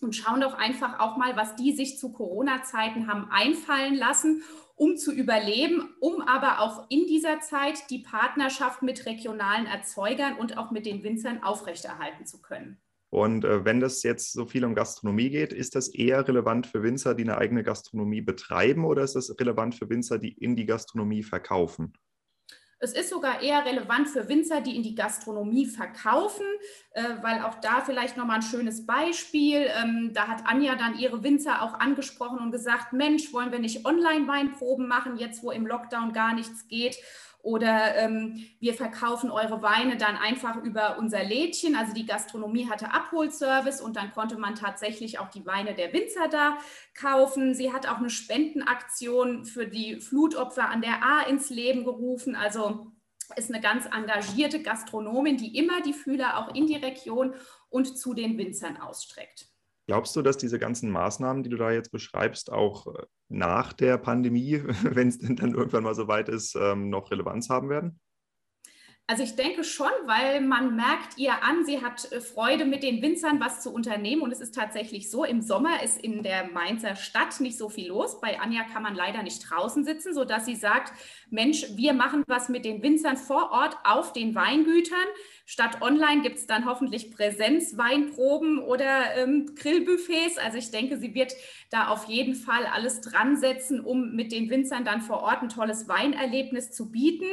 und schauen doch einfach auch mal, was die sich zu Corona-Zeiten haben einfallen lassen, um zu überleben, um aber auch in dieser Zeit die Partnerschaft mit regionalen Erzeugern und auch mit den Winzern aufrechterhalten zu können. Und äh, wenn das jetzt so viel um Gastronomie geht, ist das eher relevant für Winzer, die eine eigene Gastronomie betreiben oder ist das relevant für Winzer, die in die Gastronomie verkaufen? Es ist sogar eher relevant für Winzer, die in die Gastronomie verkaufen, äh, weil auch da vielleicht nochmal ein schönes Beispiel. Ähm, da hat Anja dann ihre Winzer auch angesprochen und gesagt, Mensch, wollen wir nicht Online-Weinproben machen, jetzt wo im Lockdown gar nichts geht? Oder ähm, wir verkaufen eure Weine dann einfach über unser Lädchen. Also die Gastronomie hatte Abholservice und dann konnte man tatsächlich auch die Weine der Winzer da kaufen. Sie hat auch eine Spendenaktion für die Flutopfer an der A ins Leben gerufen. Also ist eine ganz engagierte Gastronomin, die immer die Fühler auch in die Region und zu den Winzern ausstreckt. Glaubst du, dass diese ganzen Maßnahmen, die du da jetzt beschreibst, auch äh, nach der Pandemie, wenn es denn dann irgendwann mal so weit ist, ähm, noch Relevanz haben werden? Also ich denke schon, weil man merkt ihr an, sie hat äh, Freude mit den Winzern was zu unternehmen und es ist tatsächlich so, im Sommer ist in der Mainzer Stadt nicht so viel los. Bei Anja kann man leider nicht draußen sitzen, sodass sie sagt, Mensch, wir machen was mit den Winzern vor Ort auf den Weingütern. Statt online gibt es dann hoffentlich Präsenzweinproben oder ähm, Grillbuffets. Also ich denke, sie wird da auf jeden Fall alles dran setzen, um mit den Winzern dann vor Ort ein tolles Weinerlebnis zu bieten.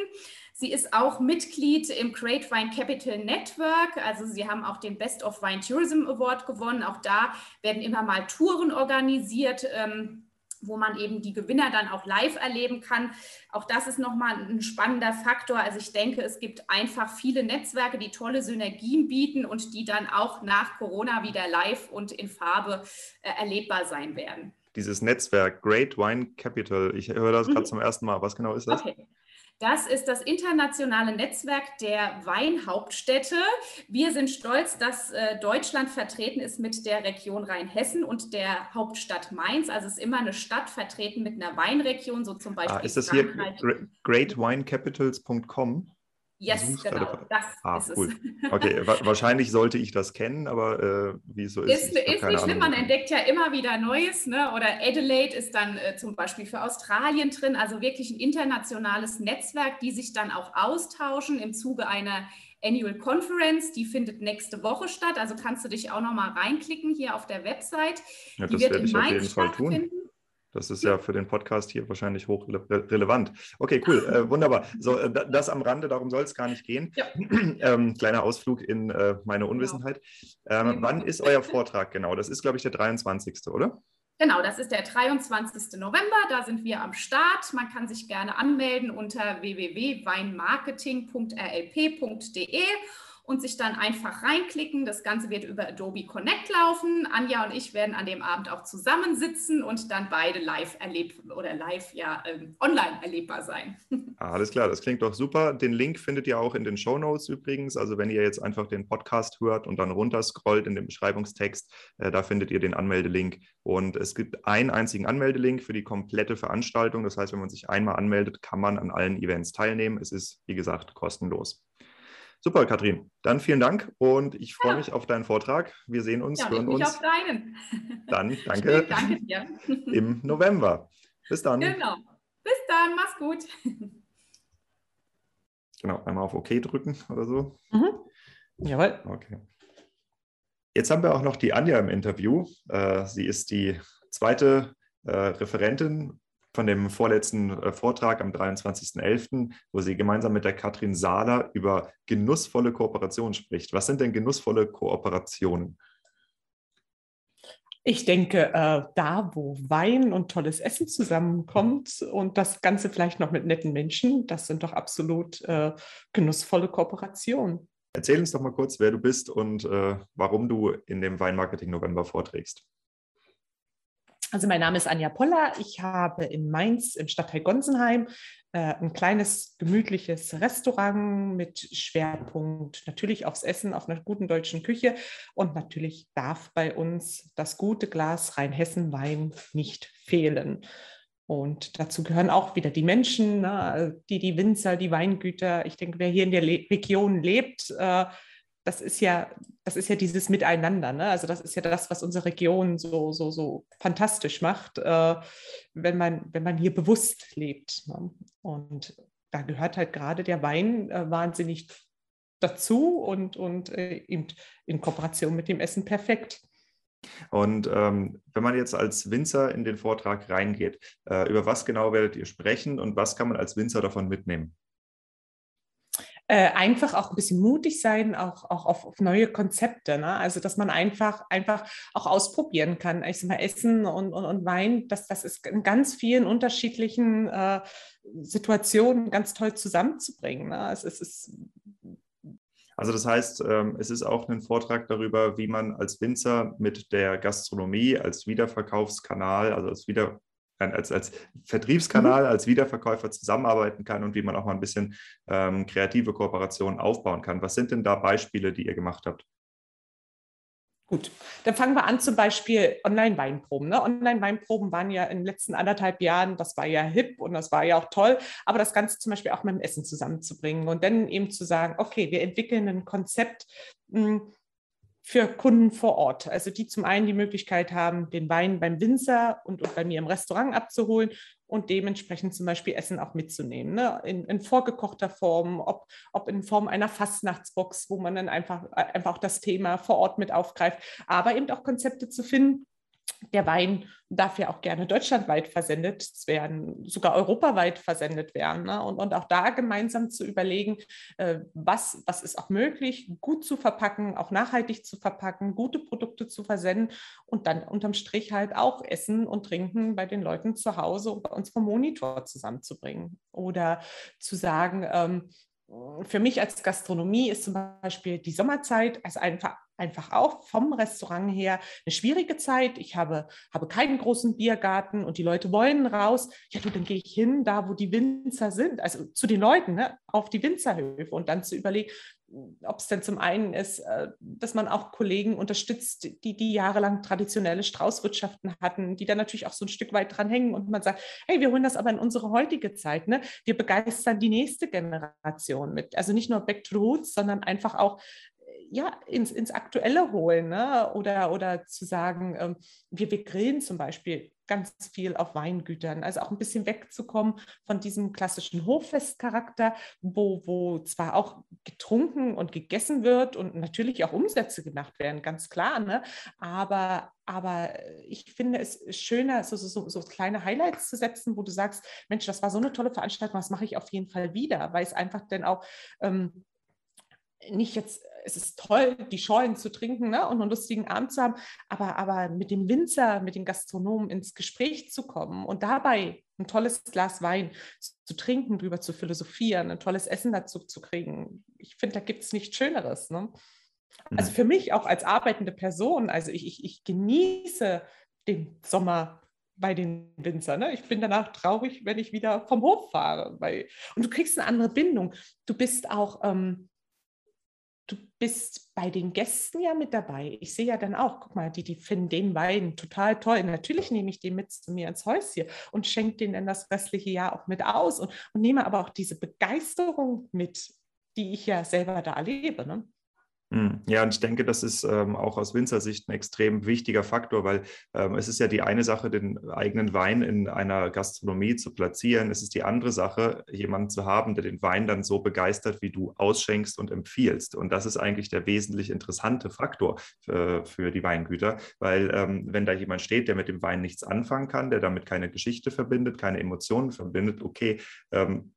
Sie ist auch Mitglied im Great Wine Capital Network. Also sie haben auch den Best of Wine Tourism Award gewonnen. Auch da werden immer mal Touren organisiert. Ähm, wo man eben die Gewinner dann auch live erleben kann. Auch das ist nochmal ein spannender Faktor. Also ich denke, es gibt einfach viele Netzwerke, die tolle Synergien bieten und die dann auch nach Corona wieder live und in Farbe äh, erlebbar sein werden. Dieses Netzwerk Great Wine Capital, ich höre das mhm. gerade zum ersten Mal. Was genau ist das? Okay. Das ist das internationale Netzwerk der Weinhauptstädte. Wir sind stolz, dass äh, Deutschland vertreten ist mit der Region Rheinhessen und der Hauptstadt Mainz. Also es ist immer eine Stadt vertreten mit einer Weinregion, so zum Beispiel. Ah, ist das hier greatwinecapitals.com? Yes, genau, das ah, ist cool. es. Okay, wahrscheinlich sollte ich das kennen, aber äh, wie es so ist. Ist, ist nicht schlimm, man entdeckt ja immer wieder Neues. Ne? Oder Adelaide ist dann äh, zum Beispiel für Australien drin, also wirklich ein internationales Netzwerk, die sich dann auch austauschen im Zuge einer Annual Conference. Die findet nächste Woche statt, also kannst du dich auch noch mal reinklicken hier auf der Website. Ja, die wird in Mainz stattfinden. Tun. Das ist ja für den Podcast hier wahrscheinlich hochrelevant. Okay, cool, äh, wunderbar. So, äh, das am Rande, darum soll es gar nicht gehen. Ja. ähm, kleiner Ausflug in äh, meine genau. Unwissenheit. Ähm, wann ist euer Vortrag genau? Das ist, glaube ich, der 23., oder? Genau, das ist der 23. November. Da sind wir am Start. Man kann sich gerne anmelden unter www.weinmarketing.rlp.de und sich dann einfach reinklicken. Das Ganze wird über Adobe Connect laufen. Anja und ich werden an dem Abend auch zusammensitzen und dann beide live erlebt oder live ja ähm, online erlebbar sein. Alles klar, das klingt doch super. Den Link findet ihr auch in den Show Notes übrigens. Also wenn ihr jetzt einfach den Podcast hört und dann runterscrollt in dem Beschreibungstext, äh, da findet ihr den Anmeldelink. Und es gibt einen einzigen Anmeldelink für die komplette Veranstaltung. Das heißt, wenn man sich einmal anmeldet, kann man an allen Events teilnehmen. Es ist, wie gesagt, kostenlos. Super, Katrin. Dann vielen Dank und ich freue ja. mich auf deinen Vortrag. Wir sehen uns, ja, hören uns. auf deinen. Dann danke. danke dir. Im November. Bis dann. Genau. Bis dann. Mach's gut. Genau, einmal auf OK drücken oder so. Mhm. Jawohl. Okay. Jetzt haben wir auch noch die Anja im Interview. Äh, sie ist die zweite äh, Referentin von dem vorletzten äh, Vortrag am 23.11., wo sie gemeinsam mit der Katrin Sahler über genussvolle Kooperation spricht. Was sind denn genussvolle Kooperationen? Ich denke, äh, da, wo Wein und tolles Essen zusammenkommt und das Ganze vielleicht noch mit netten Menschen, das sind doch absolut äh, genussvolle Kooperationen. Erzähl uns doch mal kurz, wer du bist und äh, warum du in dem Weinmarketing November vorträgst. Also mein Name ist Anja Poller. Ich habe in Mainz im Stadtteil Gonsenheim äh, ein kleines gemütliches Restaurant mit Schwerpunkt natürlich aufs Essen, auf einer guten deutschen Küche. Und natürlich darf bei uns das gute Glas Rheinhessen-Wein nicht fehlen. Und dazu gehören auch wieder die Menschen, ne, die, die Winzer, die Weingüter. Ich denke, wer hier in der Le Region lebt, äh, das ist ja, das ist ja dieses Miteinander. Ne? Also das ist ja das, was unsere Region so, so, so fantastisch macht, äh, wenn, man, wenn man hier bewusst lebt. Ne? Und da gehört halt gerade der Wein äh, wahnsinnig dazu und, und äh, eben in Kooperation mit dem Essen perfekt. Und ähm, wenn man jetzt als Winzer in den Vortrag reingeht, äh, über was genau werdet ihr sprechen und was kann man als Winzer davon mitnehmen? Äh, einfach auch ein bisschen mutig sein, auch, auch auf, auf neue Konzepte. Ne? Also, dass man einfach, einfach auch ausprobieren kann. Ich sag mal, Essen und, und, und Wein, das, das ist in ganz vielen unterschiedlichen äh, Situationen ganz toll zusammenzubringen. Ne? Es, es ist also das heißt, ähm, es ist auch ein Vortrag darüber, wie man als Winzer mit der Gastronomie als Wiederverkaufskanal, also als Wieder als, als Vertriebskanal, mhm. als Wiederverkäufer zusammenarbeiten kann und wie man auch mal ein bisschen ähm, kreative Kooperationen aufbauen kann. Was sind denn da Beispiele, die ihr gemacht habt? Gut, dann fangen wir an zum Beispiel Online-Weinproben. Ne? Online-Weinproben waren ja in den letzten anderthalb Jahren, das war ja hip und das war ja auch toll, aber das Ganze zum Beispiel auch mit dem Essen zusammenzubringen und dann eben zu sagen, okay, wir entwickeln ein Konzept, hm, für Kunden vor Ort. Also die zum einen die Möglichkeit haben, den Wein beim Winzer und, und bei mir im Restaurant abzuholen und dementsprechend zum Beispiel Essen auch mitzunehmen. Ne? In, in, vorgekochter Form, ob, ob in Form einer Fastnachtsbox, wo man dann einfach, einfach auch das Thema vor Ort mit aufgreift, aber eben auch Konzepte zu finden, der Wein darf ja auch gerne deutschlandweit versendet werden, sogar europaweit versendet werden. Ne? Und, und auch da gemeinsam zu überlegen, äh, was, was ist auch möglich, gut zu verpacken, auch nachhaltig zu verpacken, gute Produkte zu versenden und dann unterm Strich halt auch Essen und Trinken bei den Leuten zu Hause und bei uns vom Monitor zusammenzubringen. Oder zu sagen, ähm, für mich als Gastronomie ist zum Beispiel die Sommerzeit also einfach einfach auch vom Restaurant her eine schwierige Zeit. Ich habe, habe keinen großen Biergarten und die Leute wollen raus. Ja, du, dann gehe ich hin, da wo die Winzer sind, also zu den Leuten, ne, auf die Winzerhöfe und dann zu überlegen, ob es denn zum einen ist, äh, dass man auch Kollegen unterstützt, die, die jahrelang traditionelle Straußwirtschaften hatten, die dann natürlich auch so ein Stück weit dran hängen und man sagt, hey, wir holen das aber in unsere heutige Zeit. Ne? Wir begeistern die nächste Generation mit. Also nicht nur Back to the Roots, sondern einfach auch ja, ins, ins Aktuelle holen ne? oder, oder zu sagen, ähm, wir, wir grillen zum Beispiel ganz viel auf Weingütern, also auch ein bisschen wegzukommen von diesem klassischen Hoffestcharakter, wo, wo zwar auch getrunken und gegessen wird und natürlich auch Umsätze gemacht werden, ganz klar, ne? aber, aber ich finde es schöner, so, so, so kleine Highlights zu setzen, wo du sagst, Mensch, das war so eine tolle Veranstaltung, das mache ich auf jeden Fall wieder, weil es einfach dann auch ähm, nicht jetzt es ist toll, die Schorlen zu trinken ne, und einen lustigen Abend zu haben, aber, aber mit dem Winzer, mit dem Gastronomen ins Gespräch zu kommen und dabei ein tolles Glas Wein zu trinken, drüber zu philosophieren, ein tolles Essen dazu zu kriegen. Ich finde, da gibt es nichts Schöneres. Ne? Also mhm. für mich auch als arbeitende Person, also ich, ich, ich genieße den Sommer bei den Winzern. Ne? Ich bin danach traurig, wenn ich wieder vom Hof fahre. Weil, und du kriegst eine andere Bindung. Du bist auch, ähm, du bist bei den Gästen ja mit dabei. Ich sehe ja dann auch, guck mal, die, die finden den Wein total toll. Natürlich nehme ich den mit zu mir ins Häuschen und schenke den dann das restliche Jahr auch mit aus und, und nehme aber auch diese Begeisterung mit, die ich ja selber da erlebe. Ne? Hm. Ja, und ich denke, das ist ähm, auch aus Winzersicht ein extrem wichtiger Faktor, weil ähm, es ist ja die eine Sache, den eigenen Wein in einer Gastronomie zu platzieren. Es ist die andere Sache, jemanden zu haben, der den Wein dann so begeistert, wie du ausschenkst und empfiehlst. Und das ist eigentlich der wesentlich interessante Faktor für, für die Weingüter, weil ähm, wenn da jemand steht, der mit dem Wein nichts anfangen kann, der damit keine Geschichte verbindet, keine Emotionen verbindet, okay, ähm,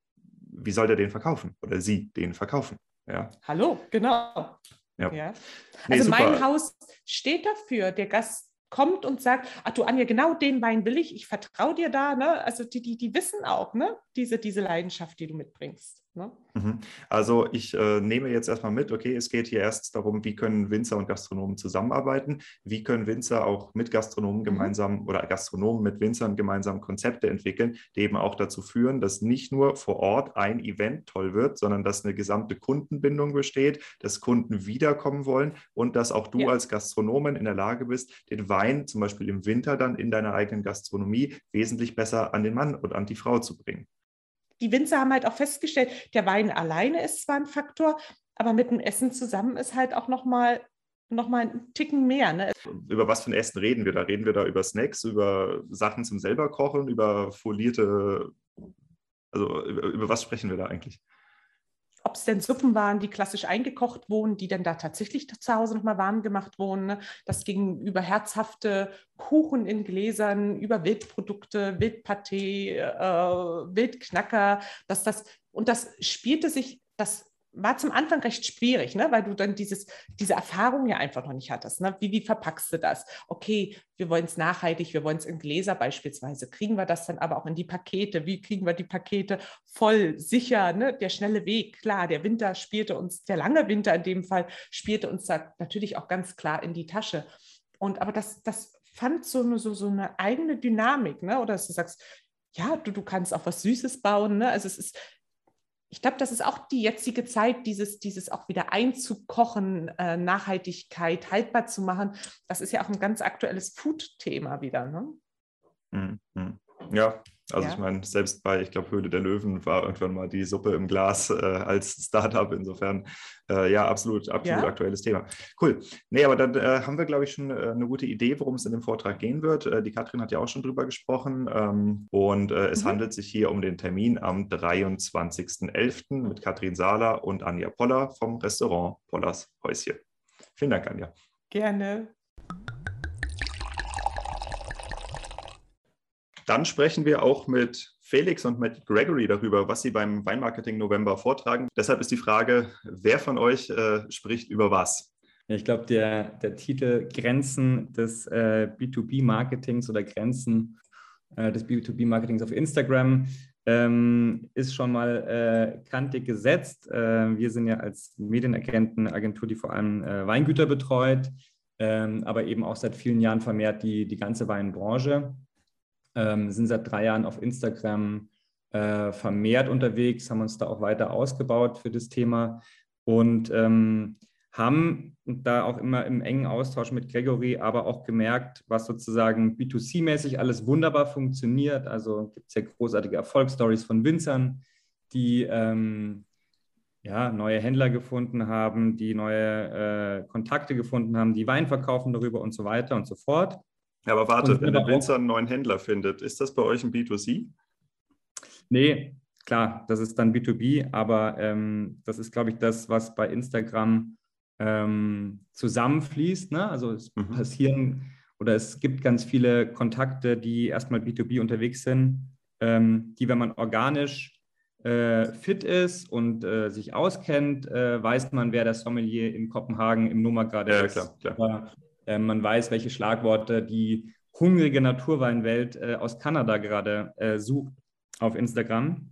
wie soll der den verkaufen oder sie den verkaufen? Ja. Hallo, genau. Ja. ja. Also nee, mein Haus steht dafür. Der Gast kommt und sagt, ach du Anja, genau den Wein will ich, ich vertraue dir da. Ne? Also die, die, die wissen auch, ne? diese, diese Leidenschaft, die du mitbringst. Ne? Mhm. Also ich äh, nehme jetzt erstmal mit, okay, es geht hier erst darum, wie können Winzer und Gastronomen zusammenarbeiten, wie können Winzer auch mit Gastronomen mhm. gemeinsam oder Gastronomen mit Winzern gemeinsam Konzepte entwickeln, die eben auch dazu führen, dass nicht nur vor Ort ein Event toll wird, sondern dass eine gesamte Kundenbindung besteht, dass Kunden wiederkommen wollen und dass auch du ja. als Gastronomen in der Lage bist, den Wein zum Beispiel im Winter dann in deiner eigenen Gastronomie wesentlich besser an den Mann und an die Frau zu bringen die Winzer haben halt auch festgestellt, der Wein alleine ist zwar ein Faktor, aber mit dem Essen zusammen ist halt auch nochmal noch mal ein Ticken mehr. Ne? Über was für ein Essen reden wir da? Reden wir da über Snacks, über Sachen zum selber kochen, über folierte, also über, über was sprechen wir da eigentlich? Ob es denn Suppen waren, die klassisch eingekocht wurden, die dann da tatsächlich zu Hause nochmal warm gemacht wurden. Ne? Das ging über herzhafte Kuchen in Gläsern, über Wildprodukte, Wildpaté, äh, Wildknacker. Dass das, und das spielte sich, das war zum Anfang recht schwierig, ne? weil du dann dieses, diese Erfahrung ja einfach noch nicht hattest. Ne? Wie, wie verpackst du das? Okay, wir wollen es nachhaltig, wir wollen es in Gläser beispielsweise. Kriegen wir das dann aber auch in die Pakete? Wie kriegen wir die Pakete voll, sicher? Ne? Der schnelle Weg, klar, der Winter spielte uns, der lange Winter in dem Fall, spielte uns da natürlich auch ganz klar in die Tasche. Und aber das, das fand so eine, so, so eine eigene Dynamik, ne? oder dass du sagst, ja, du, du kannst auch was Süßes bauen. Ne? Also es ist, ich glaube, das ist auch die jetzige Zeit, dieses, dieses auch wieder einzukochen, äh, Nachhaltigkeit haltbar zu machen. Das ist ja auch ein ganz aktuelles Food-Thema wieder. Ne? Mhm. Ja, also ja. ich meine, selbst bei, ich glaube, Höhle der Löwen war irgendwann mal die Suppe im Glas äh, als Startup. Insofern, äh, ja, absolut, absolut ja. aktuelles Thema. Cool. Nee, aber dann äh, haben wir, glaube ich, schon äh, eine gute Idee, worum es in dem Vortrag gehen wird. Äh, die Katrin hat ja auch schon drüber gesprochen. Ähm, und äh, es mhm. handelt sich hier um den Termin am 23.11. mit Katrin Sahler und Anja Poller vom Restaurant Pollers Häuschen. Vielen Dank, Anja. Gerne. Dann sprechen wir auch mit Felix und mit Gregory darüber, was sie beim Weinmarketing November vortragen. Deshalb ist die Frage, wer von euch äh, spricht über was? Ich glaube, der, der Titel Grenzen des äh, B2B-Marketings oder Grenzen äh, des B2B-Marketings auf Instagram ähm, ist schon mal äh, kantig gesetzt. Äh, wir sind ja als Medienerkenntnis-Agentur, die vor allem äh, Weingüter betreut, ähm, aber eben auch seit vielen Jahren vermehrt die, die ganze Weinbranche ähm, sind seit drei Jahren auf Instagram äh, vermehrt unterwegs, haben uns da auch weiter ausgebaut für das Thema und ähm, haben da auch immer im engen Austausch mit Gregory aber auch gemerkt, was sozusagen B2C-mäßig alles wunderbar funktioniert. Also gibt es ja großartige Erfolgsstories von Winzern, die ähm, ja, neue Händler gefunden haben, die neue äh, Kontakte gefunden haben, die Wein verkaufen darüber und so weiter und so fort. Ja, aber warte, wenn der Winzer einen neuen Händler findet, ist das bei euch ein B2C? Nee, klar, das ist dann B2B, aber ähm, das ist, glaube ich, das, was bei Instagram ähm, zusammenfließt. Ne? Also es mhm. passieren oder es gibt ganz viele Kontakte, die erstmal B2B unterwegs sind, ähm, die, wenn man organisch äh, fit ist und äh, sich auskennt, äh, weiß man, wer der Sommelier in Kopenhagen im Nummer gerade ja, ist. Klar, klar. Aber, äh, man weiß, welche Schlagworte die hungrige Naturweinwelt äh, aus Kanada gerade äh, sucht auf Instagram.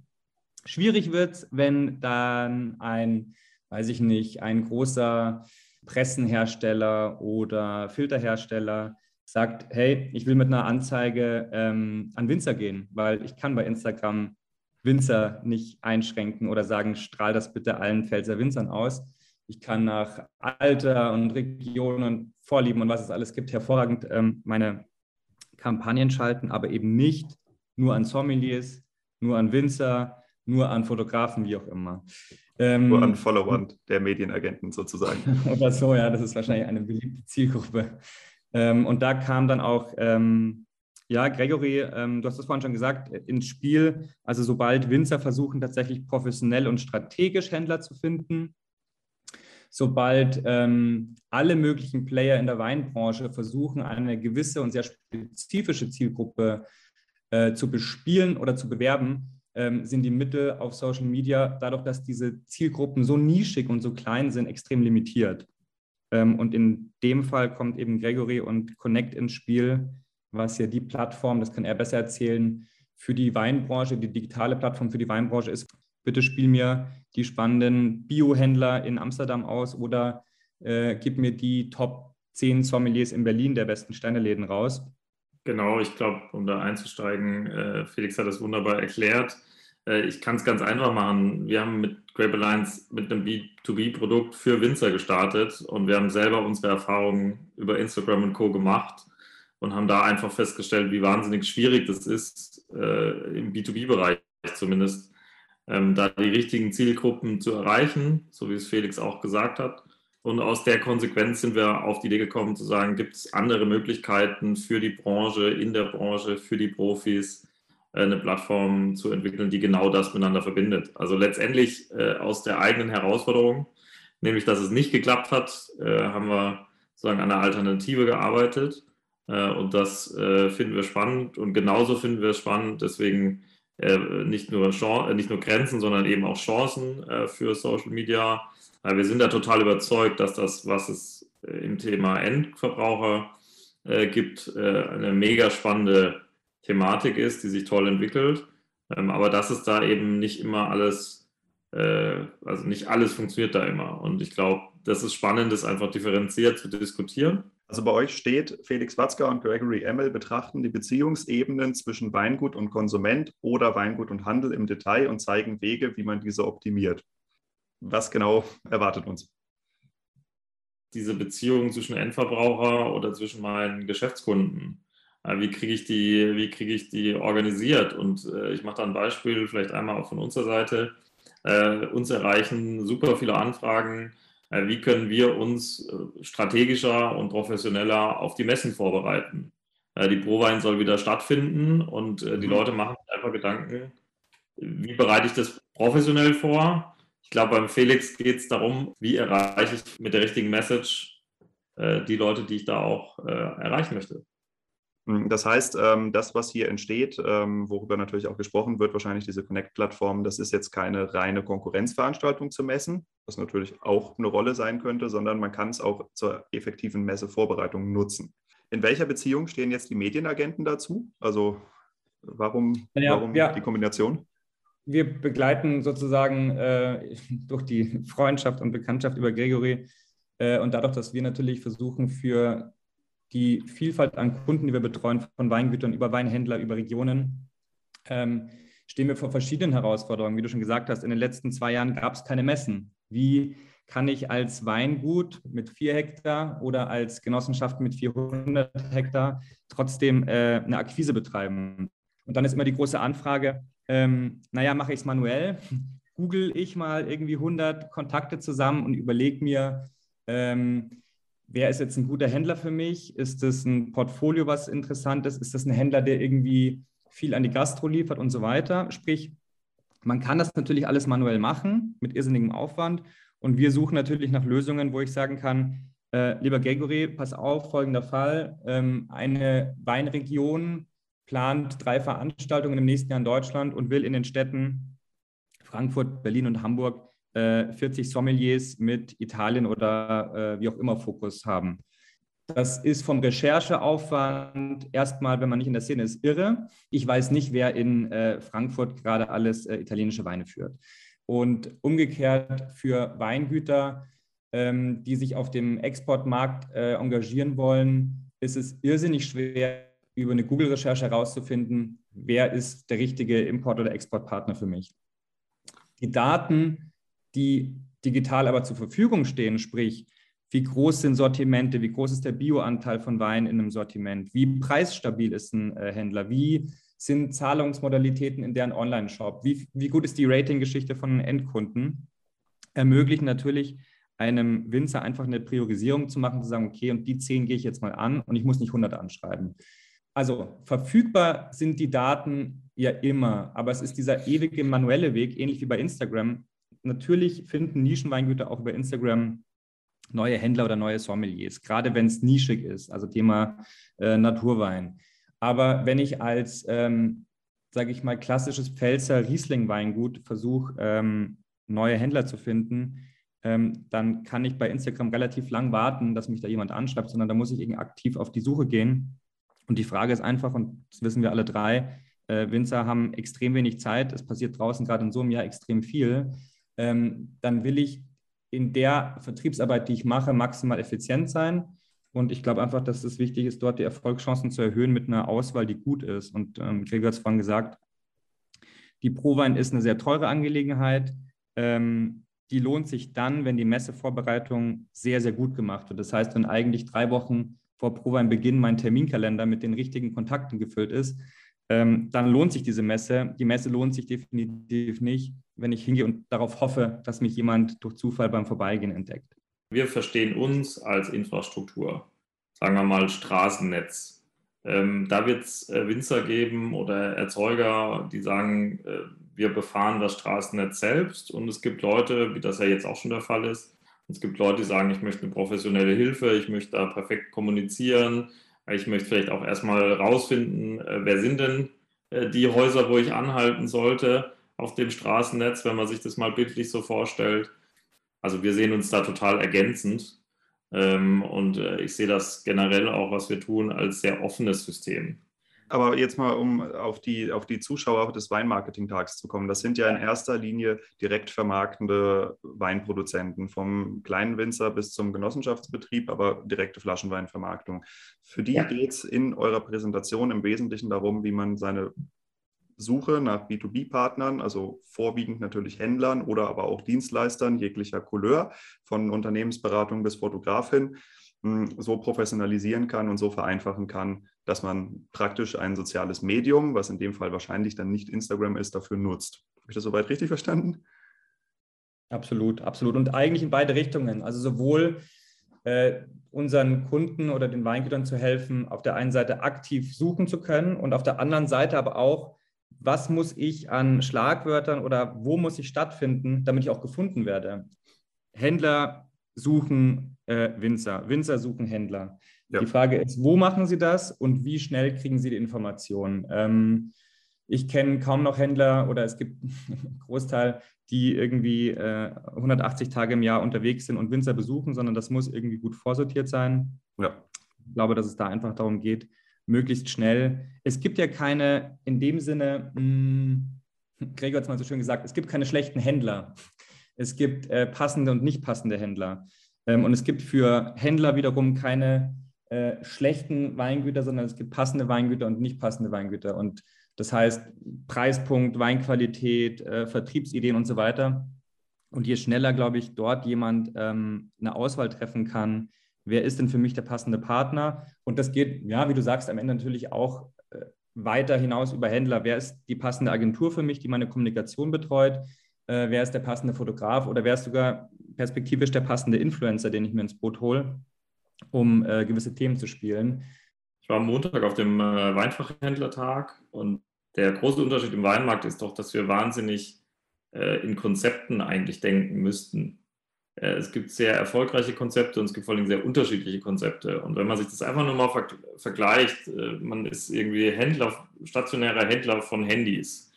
Schwierig wird es, wenn dann ein, weiß ich nicht, ein großer Pressenhersteller oder Filterhersteller sagt, hey, ich will mit einer Anzeige ähm, an Winzer gehen, weil ich kann bei Instagram Winzer nicht einschränken oder sagen, strahl das bitte allen Pfälzer Winzern aus. Ich kann nach Alter und Region und Vorlieben und was es alles gibt, hervorragend ähm, meine Kampagnen schalten, aber eben nicht nur an Sommeliers, nur an Winzer, nur an Fotografen, wie auch immer. Ähm, nur an Followern der Medienagenten sozusagen. oder so, ja, das ist wahrscheinlich eine beliebte Zielgruppe. Ähm, und da kam dann auch ähm, ja, Gregory, ähm, du hast es vorhin schon gesagt, ins Spiel. Also sobald Winzer versuchen, tatsächlich professionell und strategisch Händler zu finden, sobald ähm, alle möglichen Player in der Weinbranche versuchen, eine gewisse und sehr spezifische Zielgruppe äh, zu bespielen oder zu bewerben, ähm, sind die Mittel auf Social Media, dadurch, dass diese Zielgruppen so nischig und so klein sind, extrem limitiert. Ähm, und in dem Fall kommt eben Gregory und Connect ins Spiel, was ja die Plattform, das kann er besser erzählen, für die Weinbranche, die digitale Plattform für die Weinbranche ist. Bitte spiel mir die spannenden Biohändler in Amsterdam aus oder äh, gib mir die Top 10 Sommeliers in Berlin der besten Steineläden raus. Genau, ich glaube, um da einzusteigen, äh, Felix hat das wunderbar erklärt. Äh, ich kann es ganz einfach machen. Wir haben mit Grape Alliance mit einem B2B-Produkt für Winzer gestartet und wir haben selber unsere Erfahrungen über Instagram und Co. gemacht und haben da einfach festgestellt, wie wahnsinnig schwierig das ist, äh, im B2B-Bereich zumindest, ähm, da die richtigen Zielgruppen zu erreichen, so wie es Felix auch gesagt hat. Und aus der Konsequenz sind wir auf die Idee gekommen zu sagen, gibt es andere Möglichkeiten für die Branche, in der Branche, für die Profis, äh, eine Plattform zu entwickeln, die genau das miteinander verbindet. Also letztendlich äh, aus der eigenen Herausforderung, nämlich dass es nicht geklappt hat, äh, haben wir sozusagen an einer Alternative gearbeitet und das finden wir spannend und genauso finden wir es spannend. Deswegen nicht, nur nicht nur Grenzen, sondern eben auch Chancen für Social Media. wir sind da total überzeugt, dass das, was es im Thema Endverbraucher gibt, eine mega spannende Thematik ist, die sich toll entwickelt. Ähm, aber dass es da eben nicht immer alles, also nicht alles funktioniert da immer. Und ich glaube, das ist spannend, das einfach differenziert zu diskutieren. Also bei euch steht, Felix Watzka und Gregory Emmel betrachten die Beziehungsebenen zwischen Weingut und Konsument oder Weingut und Handel im Detail und zeigen Wege, wie man diese optimiert. Was genau erwartet uns? Diese Beziehung zwischen Endverbraucher oder zwischen meinen Geschäftskunden. Wie kriege ich, die, krieg ich die organisiert? Und äh, ich mache da ein Beispiel, vielleicht einmal auch von unserer Seite. Äh, uns erreichen super viele Anfragen wie können wir uns äh, strategischer und professioneller auf die Messen vorbereiten. Äh, die Prowein soll wieder stattfinden und die mhm. Leute machen sich einfach Gedanken, wie bereite ich das professionell vor? Ich glaube, beim Felix geht es darum, wie erreiche ich mit der richtigen Message die Leute, die ich da auch erreichen möchte. Hm, das heißt, ähm, das, was hier entsteht, ähm, worüber natürlich auch gesprochen wird, wahrscheinlich diese Connect-Plattform, das ist jetzt keine reine Konkurrenzveranstaltung zu messen, was natürlich auch eine Rolle sein könnte, sondern man kann es auch zur effektiven Messevorbereitung nutzen. In welcher Beziehung stehen jetzt die Medienagenten dazu? Also warum, ja, warum ja. die Kombination? Wir begleiten sozusagen äh, durch die Freundschaft und Bekanntschaft über Gregory äh, und dadurch, dass wir natürlich versuchen, für die Vielfalt an Kunden, die wir betreuen, von Weingütern über Weinhändler, über Regionen, ähm, stehen wir vor verschiedenen Herausforderungen. Wie du schon gesagt hast, in den letzten zwei Jahren gab es keine Messen. Wie kann ich als Weingut mit vier Hektar oder als Genossenschaft mit 400 Hektar trotzdem äh, eine Akquise betreiben? Und dann ist immer die große Anfrage, ähm, naja, mache ich es manuell? Google ich mal irgendwie 100 Kontakte zusammen und überlege mir, ähm, wer ist jetzt ein guter Händler für mich? Ist das ein Portfolio, was interessant ist? Ist das ein Händler, der irgendwie viel an die Gastro liefert und so weiter? Sprich, man kann das natürlich alles manuell machen mit irrsinnigem Aufwand. Und wir suchen natürlich nach Lösungen, wo ich sagen kann, äh, lieber Gregory, pass auf, folgender Fall. Ähm, eine Weinregion plant drei Veranstaltungen im nächsten Jahr in Deutschland und will in den Städten Frankfurt, Berlin und Hamburg 40 äh, Sommeliers mit Italien oder äh, wie auch immer Fokus haben. Das ist vom Rechercheaufwand erstmal, wenn man nicht in der Szene ist, irre. Ich weiß nicht, wer in äh, Frankfurt gerade alles äh, italienische Weine führt. Und umgekehrt für Weingüter, ähm, die sich auf dem Exportmarkt äh, engagieren wollen, ist es irrsinnig schwer, über eine Google-Recherche herauszufinden, wer ist der richtige Import- oder Exportpartner für mich. Die Daten, die digital aber zur Verfügung stehen, sprich, wie groß sind Sortimente, wie groß ist der Bioanteil von Wein in einem Sortiment, wie preisstabil ist ein äh, Händler, wie sind Zahlungsmodalitäten in deren Online-Shop, wie, wie gut ist die Ratinggeschichte von Endkunden, ermöglichen natürlich einem Winzer einfach eine Priorisierung zu machen, zu sagen, okay, und die 10 gehe ich jetzt mal an und ich muss nicht 100 anschreiben. Also verfügbar sind die Daten ja immer, aber es ist dieser ewige manuelle Weg, ähnlich wie bei Instagram. Natürlich finden Nischenweingüter auch über Instagram neue Händler oder neue Sommeliers, gerade wenn es nischig ist, also Thema äh, Naturwein. Aber wenn ich als, ähm, sage ich mal, klassisches Pfälzer Riesling-Weingut versuche, ähm, neue Händler zu finden, ähm, dann kann ich bei Instagram relativ lang warten, dass mich da jemand anschreibt, sondern da muss ich irgendwie aktiv auf die Suche gehen. Und die Frage ist einfach, und das wissen wir alle drei, äh, Winzer haben extrem wenig Zeit, es passiert draußen gerade in so einem Jahr extrem viel. Ähm, dann will ich in der Vertriebsarbeit, die ich mache, maximal effizient sein. Und ich glaube einfach, dass es wichtig ist, dort die Erfolgschancen zu erhöhen mit einer Auswahl, die gut ist. Und ähm, Gregor hat es vorhin gesagt, die Prowein ist eine sehr teure Angelegenheit. Ähm, die lohnt sich dann, wenn die Messevorbereitung sehr, sehr gut gemacht wird. Das heißt, wenn eigentlich drei Wochen vor Prowein-Beginn mein Terminkalender mit den richtigen Kontakten gefüllt ist, ähm, dann lohnt sich diese Messe. Die Messe lohnt sich definitiv nicht, wenn ich hingehe und darauf hoffe, dass mich jemand durch Zufall beim Vorbeigehen entdeckt. Wir verstehen uns als Infrastruktur, sagen wir mal Straßennetz. Ähm, da wird es äh, Winzer geben oder Erzeuger, die sagen, äh, wir befahren das Straßennetz selbst. Und es gibt Leute, wie das ja jetzt auch schon der Fall ist, es gibt Leute, die sagen, ich möchte eine professionelle Hilfe, ich möchte da perfekt kommunizieren, ich möchte vielleicht auch erstmal rausfinden, äh, wer sind denn äh, die Häuser, wo ich anhalten sollte auf dem Straßennetz, wenn man sich das mal bildlich so vorstellt. Also wir sehen uns da total ergänzend. Ähm, und äh, ich sehe das generell auch, was wir tun, als sehr offenes System. Aber jetzt mal, um auf die, auf die Zuschauer des Weinmarketing-Tags zu kommen. Das sind ja in erster Linie direkt vermarktende Weinproduzenten, vom kleinen Winzer bis zum Genossenschaftsbetrieb, aber direkte Flaschenweinvermarktung. Für die ja. geht es in eurer Präsentation im Wesentlichen darum, wie man seine Suche nach B2B-Partnern, also vorwiegend natürlich Händlern oder aber auch Dienstleistern jeglicher Couleur, von Unternehmensberatung bis Fotografin, hm, so professionalisieren kann und so vereinfachen kann, dass man praktisch ein soziales Medium, was in dem Fall wahrscheinlich dann nicht Instagram ist, dafür nutzt. Habe ich das soweit richtig verstanden? Absolut, absolut. Und eigentlich in beide Richtungen. Also sowohl äh, unseren Kunden oder den Weingütern zu helfen, auf der einen Seite aktiv suchen zu können und auf der anderen Seite aber auch, was muss ich an Schlagwörtern oder wo muss ich stattfinden, damit ich auch gefunden werde. Händler suchen äh, Winzer, Winzer suchen Händler. Ja. Die Frage ist, wo machen Sie das und wie schnell kriegen Sie die Informationen? Ähm, ich kenne kaum noch Händler oder es gibt einen Großteil, die irgendwie äh, 180 Tage im Jahr unterwegs sind und Winzer besuchen, sondern das muss irgendwie gut vorsortiert sein. Ja. Ich glaube, dass es da einfach darum geht, möglichst schnell. Es gibt ja keine, in dem Sinne, mh, hm, Gregor hat es mal so schön gesagt, es gibt keine schlechten Händler. Es gibt äh, passende und nicht passende Händler. Ähm, und es gibt für Händler wiederum keine äh, schlechten Weingüter, sondern es gibt passende Weingüter und nicht passende Weingüter. Und das heißt Preispunkt, Weinqualität, äh, Vertriebsideen und so weiter. Und je schneller, glaube ich, dort jemand ähm, eine Auswahl treffen kann, wer ist denn für mich der passende Partner? Und das geht, ja, wie du sagst, am Ende natürlich auch äh, weiter hinaus über Händler. Wer ist die passende Agentur für mich, die meine Kommunikation betreut? Äh, wer ist der passende Fotograf oder wer ist sogar perspektivisch der passende Influencer, den ich mir ins Boot hole? Um äh, gewisse Themen zu spielen. Ich war am Montag auf dem äh, Weinfachhändlertag und der große Unterschied im Weinmarkt ist doch, dass wir wahnsinnig äh, in Konzepten eigentlich denken müssten. Äh, es gibt sehr erfolgreiche Konzepte und es gibt vor allem sehr unterschiedliche Konzepte. Und wenn man sich das einfach nur mal ver vergleicht, äh, man ist irgendwie Händler, stationärer Händler von Handys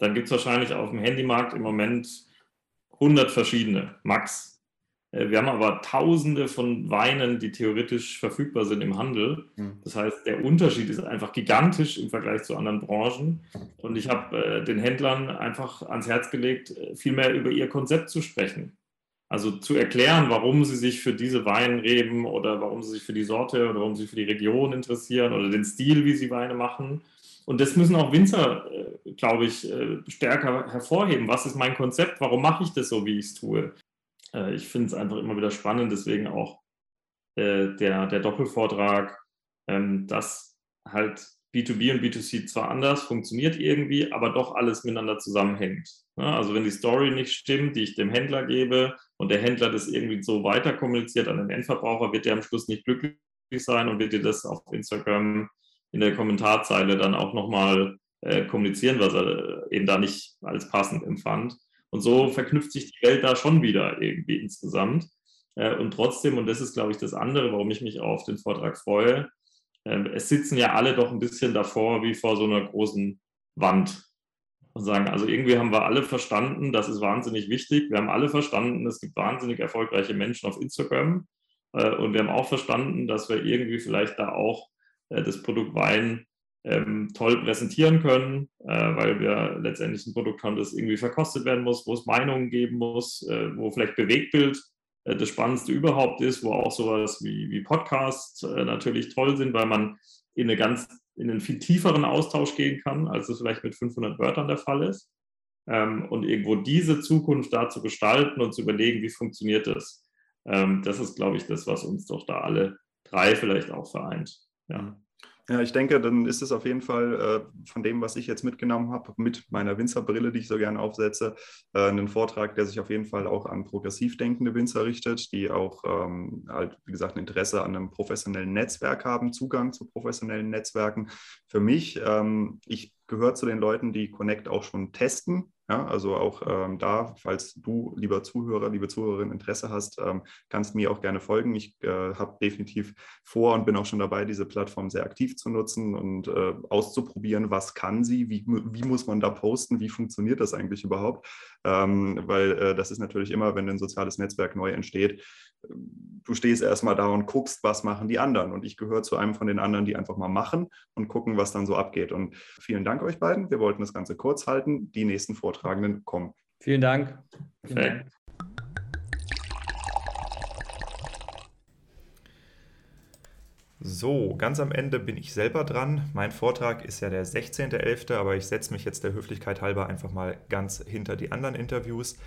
dann gibt es wahrscheinlich auf dem Handymarkt im Moment 100 verschiedene, max. Äh, wir haben aber tausende von Weinen, die theoretisch verfügbar sind im Handel. Hm. Das heißt, der Unterschied ist einfach gigantisch im Vergleich zu anderen Branchen. Und ich habe äh, den Händlern einfach ans Herz gelegt, äh, viel mehr über ihr Konzept zu sprechen. Also zu erklären, warum sie sich für diese Weinreben oder warum sie sich für die Sorte oder warum sie sich für die Region interessieren oder den Stil, wie sie Weine machen. Und das müssen auch Winzer, äh, glaube ich, äh, stärker hervorheben. Was ist mein Konzept? Warum mache ich das so, wie ich es tue? Äh, ich finde es einfach immer wieder spannend, deswegen auch der, der Doppelvortrag, ähm, dass halt B2B und B2C zwar anders funktioniert irgendwie, aber doch alles miteinander zusammenhängt. Also wenn die Story nicht stimmt, die ich dem Händler gebe und der Händler das irgendwie so weiter kommuniziert an den Endverbraucher, wird der am Schluss nicht glücklich sein und wird dir das auf Instagram in der Kommentarzeile dann auch nochmal äh, kommunizieren, was er eben da nicht als passend empfand. Und so verknüpft sich die Welt da schon wieder irgendwie insgesamt. Äh, und trotzdem, und das ist, glaube ich, das andere, warum ich mich auf den Vortrag freue, äh, es sitzen ja alle doch ein bisschen davor wie vor so einer großen Wand und sagen, also irgendwie haben wir alle verstanden, das ist wahnsinnig wichtig. Wir haben alle verstanden, es gibt wahnsinnig erfolgreiche Menschen auf Instagram. Äh, und wir haben auch verstanden, dass wir irgendwie vielleicht da auch äh, das Produkt Wein ähm, toll präsentieren können, äh, weil wir letztendlich ein Produkt haben, das irgendwie verkostet werden muss, wo es Meinungen geben muss, äh, wo vielleicht Bewegtbild äh, das Spannendste überhaupt ist, wo auch sowas wie, wie Podcasts äh, natürlich toll sind, weil man in, eine ganz, in einen viel tieferen Austausch gehen kann, als es vielleicht mit 500 Wörtern der Fall ist. Ähm, und irgendwo diese Zukunft da zu gestalten und zu überlegen, wie funktioniert das, ähm, das ist, glaube ich, das, was uns doch da alle drei vielleicht auch vereint. Ja. Ja, ich denke, dann ist es auf jeden Fall äh, von dem, was ich jetzt mitgenommen habe, mit meiner Winzerbrille, die ich so gerne aufsetze, äh, ein Vortrag, der sich auf jeden Fall auch an progressiv denkende Winzer richtet, die auch ähm, halt, wie gesagt, ein Interesse an einem professionellen Netzwerk haben, Zugang zu professionellen Netzwerken. Für mich, ähm, ich gehöre zu den Leuten, die Connect auch schon testen ja, also auch ähm, da, falls du, lieber Zuhörer, liebe Zuhörerin, Interesse hast, ähm, kannst mir auch gerne folgen. Ich äh, habe definitiv vor und bin auch schon dabei, diese Plattform sehr aktiv zu nutzen und äh, auszuprobieren, was kann sie, wie, wie muss man da posten, wie funktioniert das eigentlich überhaupt. Ähm, weil äh, das ist natürlich immer, wenn ein soziales Netzwerk neu entsteht, du stehst erstmal da und guckst, was machen die anderen. Und ich gehöre zu einem von den anderen, die einfach mal machen und gucken, was dann so abgeht. Und vielen Dank euch beiden. Wir wollten das Ganze kurz halten. Die nächsten Vortragenden kommen. Vielen Dank. Vielen Dank. So, ganz am Ende bin ich selber dran. Mein Vortrag ist ja der 16.11., aber ich setze mich jetzt der Höflichkeit halber einfach mal ganz hinter die anderen Interviews.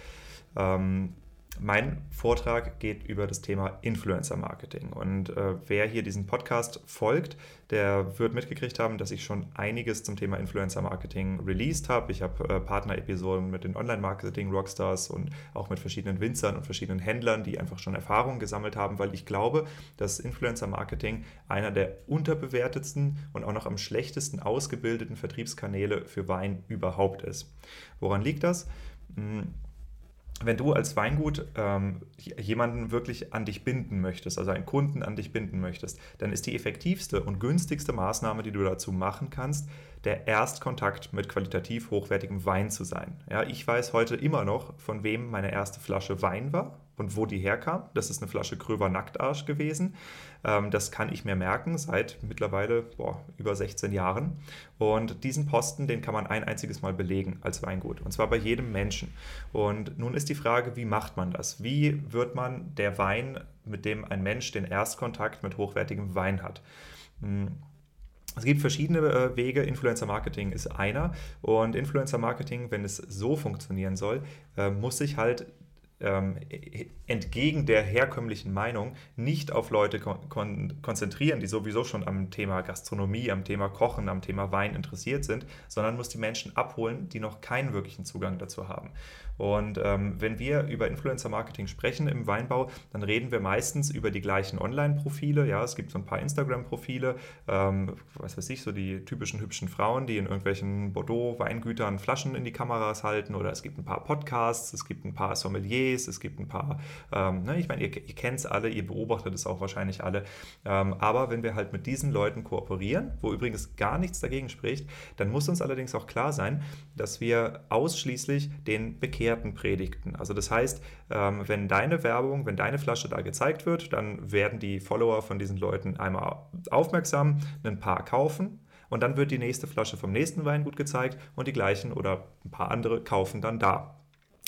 Ähm, mein Vortrag geht über das Thema Influencer Marketing. Und äh, wer hier diesen Podcast folgt, der wird mitgekriegt haben, dass ich schon einiges zum Thema Influencer Marketing released habe. Ich habe äh, Partnerepisoden mit den Online-Marketing-Rockstars und auch mit verschiedenen Winzern und verschiedenen Händlern, die einfach schon Erfahrungen gesammelt haben, weil ich glaube, dass Influencer Marketing einer der unterbewertetsten und auch noch am schlechtesten ausgebildeten Vertriebskanäle für Wein überhaupt ist. Woran liegt das? Hm, wenn du als Weingut ähm, jemanden wirklich an dich binden möchtest, also einen Kunden an dich binden möchtest, dann ist die effektivste und günstigste Maßnahme, die du dazu machen kannst, der Erstkontakt mit qualitativ hochwertigem Wein zu sein. Ja, ich weiß heute immer noch, von wem meine erste Flasche Wein war und wo die herkam. Das ist eine Flasche Kröver Nacktarsch gewesen. Ähm, das kann ich mir merken seit mittlerweile boah, über 16 Jahren. Und diesen Posten, den kann man ein einziges Mal belegen als Weingut. Und zwar bei jedem Menschen. Und nun ist die Frage, wie macht man das? Wie wird man der Wein, mit dem ein Mensch den Erstkontakt mit hochwertigem Wein hat? Hm. Es gibt verschiedene äh, Wege. Influencer Marketing ist einer. Und Influencer Marketing, wenn es so funktionieren soll, äh, muss sich halt ähm, entgegen der herkömmlichen Meinung nicht auf Leute kon konzentrieren, die sowieso schon am Thema Gastronomie, am Thema Kochen, am Thema Wein interessiert sind, sondern muss die Menschen abholen, die noch keinen wirklichen Zugang dazu haben. Und ähm, wenn wir über Influencer-Marketing sprechen im Weinbau, dann reden wir meistens über die gleichen Online-Profile. Ja, es gibt so ein paar Instagram-Profile, ähm, was weiß ich, so die typischen hübschen Frauen, die in irgendwelchen Bordeaux-Weingütern Flaschen in die Kameras halten. Oder es gibt ein paar Podcasts, es gibt ein paar Sommeliers, es gibt ein paar, ähm, ne, ich meine, ihr, ihr kennt es alle, ihr beobachtet es auch wahrscheinlich alle. Ähm, aber wenn wir halt mit diesen Leuten kooperieren, wo übrigens gar nichts dagegen spricht, dann muss uns allerdings auch klar sein, dass wir ausschließlich den Bekehrten predigten. Also das heißt, ähm, wenn deine Werbung, wenn deine Flasche da gezeigt wird, dann werden die Follower von diesen Leuten einmal aufmerksam, ein paar kaufen und dann wird die nächste Flasche vom nächsten Weingut gezeigt und die gleichen oder ein paar andere kaufen dann da.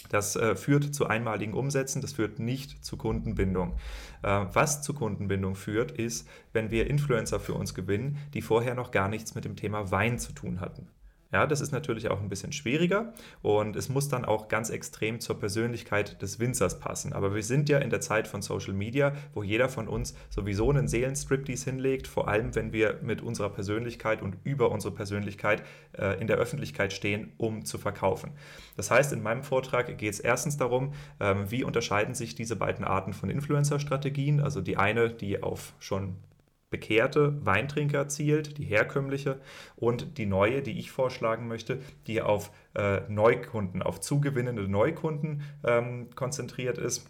Das äh, führt zu einmaligen Umsätzen, das führt nicht zu Kundenbindung. Äh, was zu Kundenbindung führt, ist, wenn wir Influencer für uns gewinnen, die vorher noch gar nichts mit dem Thema Wein zu tun hatten. Ja, das ist natürlich auch ein bisschen schwieriger und es muss dann auch ganz extrem zur Persönlichkeit des Winzers passen. Aber wir sind ja in der Zeit von Social Media, wo jeder von uns sowieso einen Seelenstriptease hinlegt, vor allem wenn wir mit unserer Persönlichkeit und über unsere Persönlichkeit äh, in der Öffentlichkeit stehen, um zu verkaufen. Das heißt, in meinem Vortrag geht es erstens darum, ähm, wie unterscheiden sich diese beiden Arten von Influencer-Strategien, also die eine, die auf schon bekehrte Weintrinker zielt, die herkömmliche, und die neue, die ich vorschlagen möchte, die auf äh, Neukunden, auf zugewinnende Neukunden ähm, konzentriert ist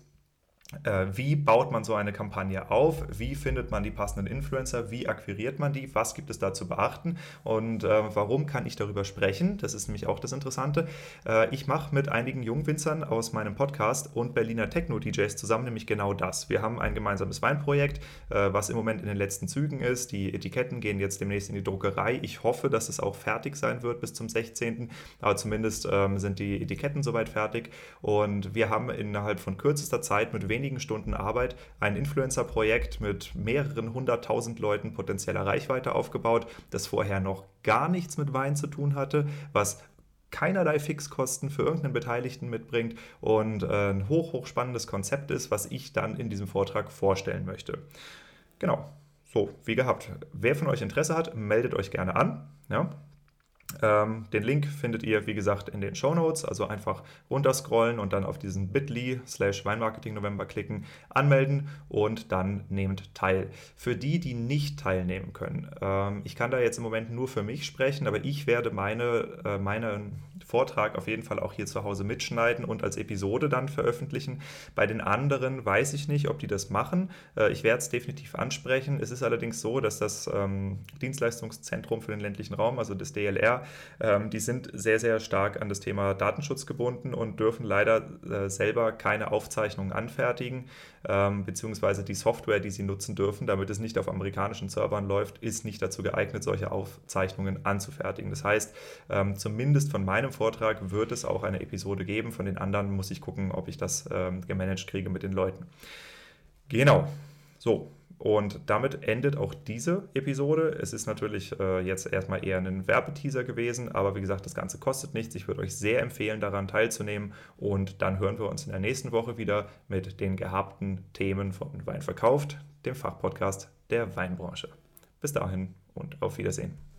wie baut man so eine Kampagne auf? Wie findet man die passenden Influencer? Wie akquiriert man die? Was gibt es da zu beachten? Und äh, warum kann ich darüber sprechen? Das ist nämlich auch das Interessante. Äh, ich mache mit einigen Jungwinzern aus meinem Podcast und Berliner Techno-DJs zusammen nämlich genau das. Wir haben ein gemeinsames Weinprojekt, äh, was im Moment in den letzten Zügen ist. Die Etiketten gehen jetzt demnächst in die Druckerei. Ich hoffe, dass es auch fertig sein wird bis zum 16. Aber zumindest ähm, sind die Etiketten soweit fertig. Und wir haben innerhalb von kürzester Zeit mit wenigen wenigen Stunden Arbeit ein Influencer-Projekt mit mehreren hunderttausend Leuten potenzieller Reichweite aufgebaut, das vorher noch gar nichts mit Wein zu tun hatte, was keinerlei Fixkosten für irgendeinen Beteiligten mitbringt und äh, ein hoch, hoch spannendes Konzept ist, was ich dann in diesem Vortrag vorstellen möchte. Genau, so, wie gehabt. Wer von euch Interesse hat, meldet euch gerne an. Ja, ähm, den Link findet ihr, wie gesagt, in den Show Notes. Also einfach runterscrollen und dann auf diesen bit.ly slash Weinmarketing November klicken, anmelden und dann nehmt teil. Für die, die nicht teilnehmen können, ähm, ich kann da jetzt im Moment nur für mich sprechen, aber ich werde meine, äh, meinen Vortrag auf jeden Fall auch hier zu Hause mitschneiden und als Episode dann veröffentlichen. Bei den anderen weiß ich nicht, ob die das machen. Äh, ich werde es definitiv ansprechen. Es ist allerdings so, dass das ähm, Dienstleistungszentrum für den ländlichen Raum, also das DLR, ähm, die sind sehr, sehr stark an das Thema Datenschutz gebunden und dürfen leider äh, selber keine Aufzeichnungen anfertigen, ähm, beziehungsweise die Software, die sie nutzen dürfen, damit es nicht auf amerikanischen Servern läuft, ist nicht dazu geeignet, solche Aufzeichnungen anzufertigen. Das heißt, ähm, zumindest von meinem Vortrag wird es auch eine Episode geben. Von den anderen muss ich gucken, ob ich das gemanagt kriege mit den Leuten. Genau. So, und damit endet auch diese Episode. Es ist natürlich äh, jetzt erstmal eher ein Werbeteaser gewesen, aber wie gesagt, das Ganze kostet nichts. Ich würde euch sehr empfehlen, daran teilzunehmen. Und dann hören wir uns in der nächsten Woche wieder mit den gehabten Themen von Wein verkauft, dem Fachpodcast der Weinbranche. Bis dahin und auf Wiedersehen.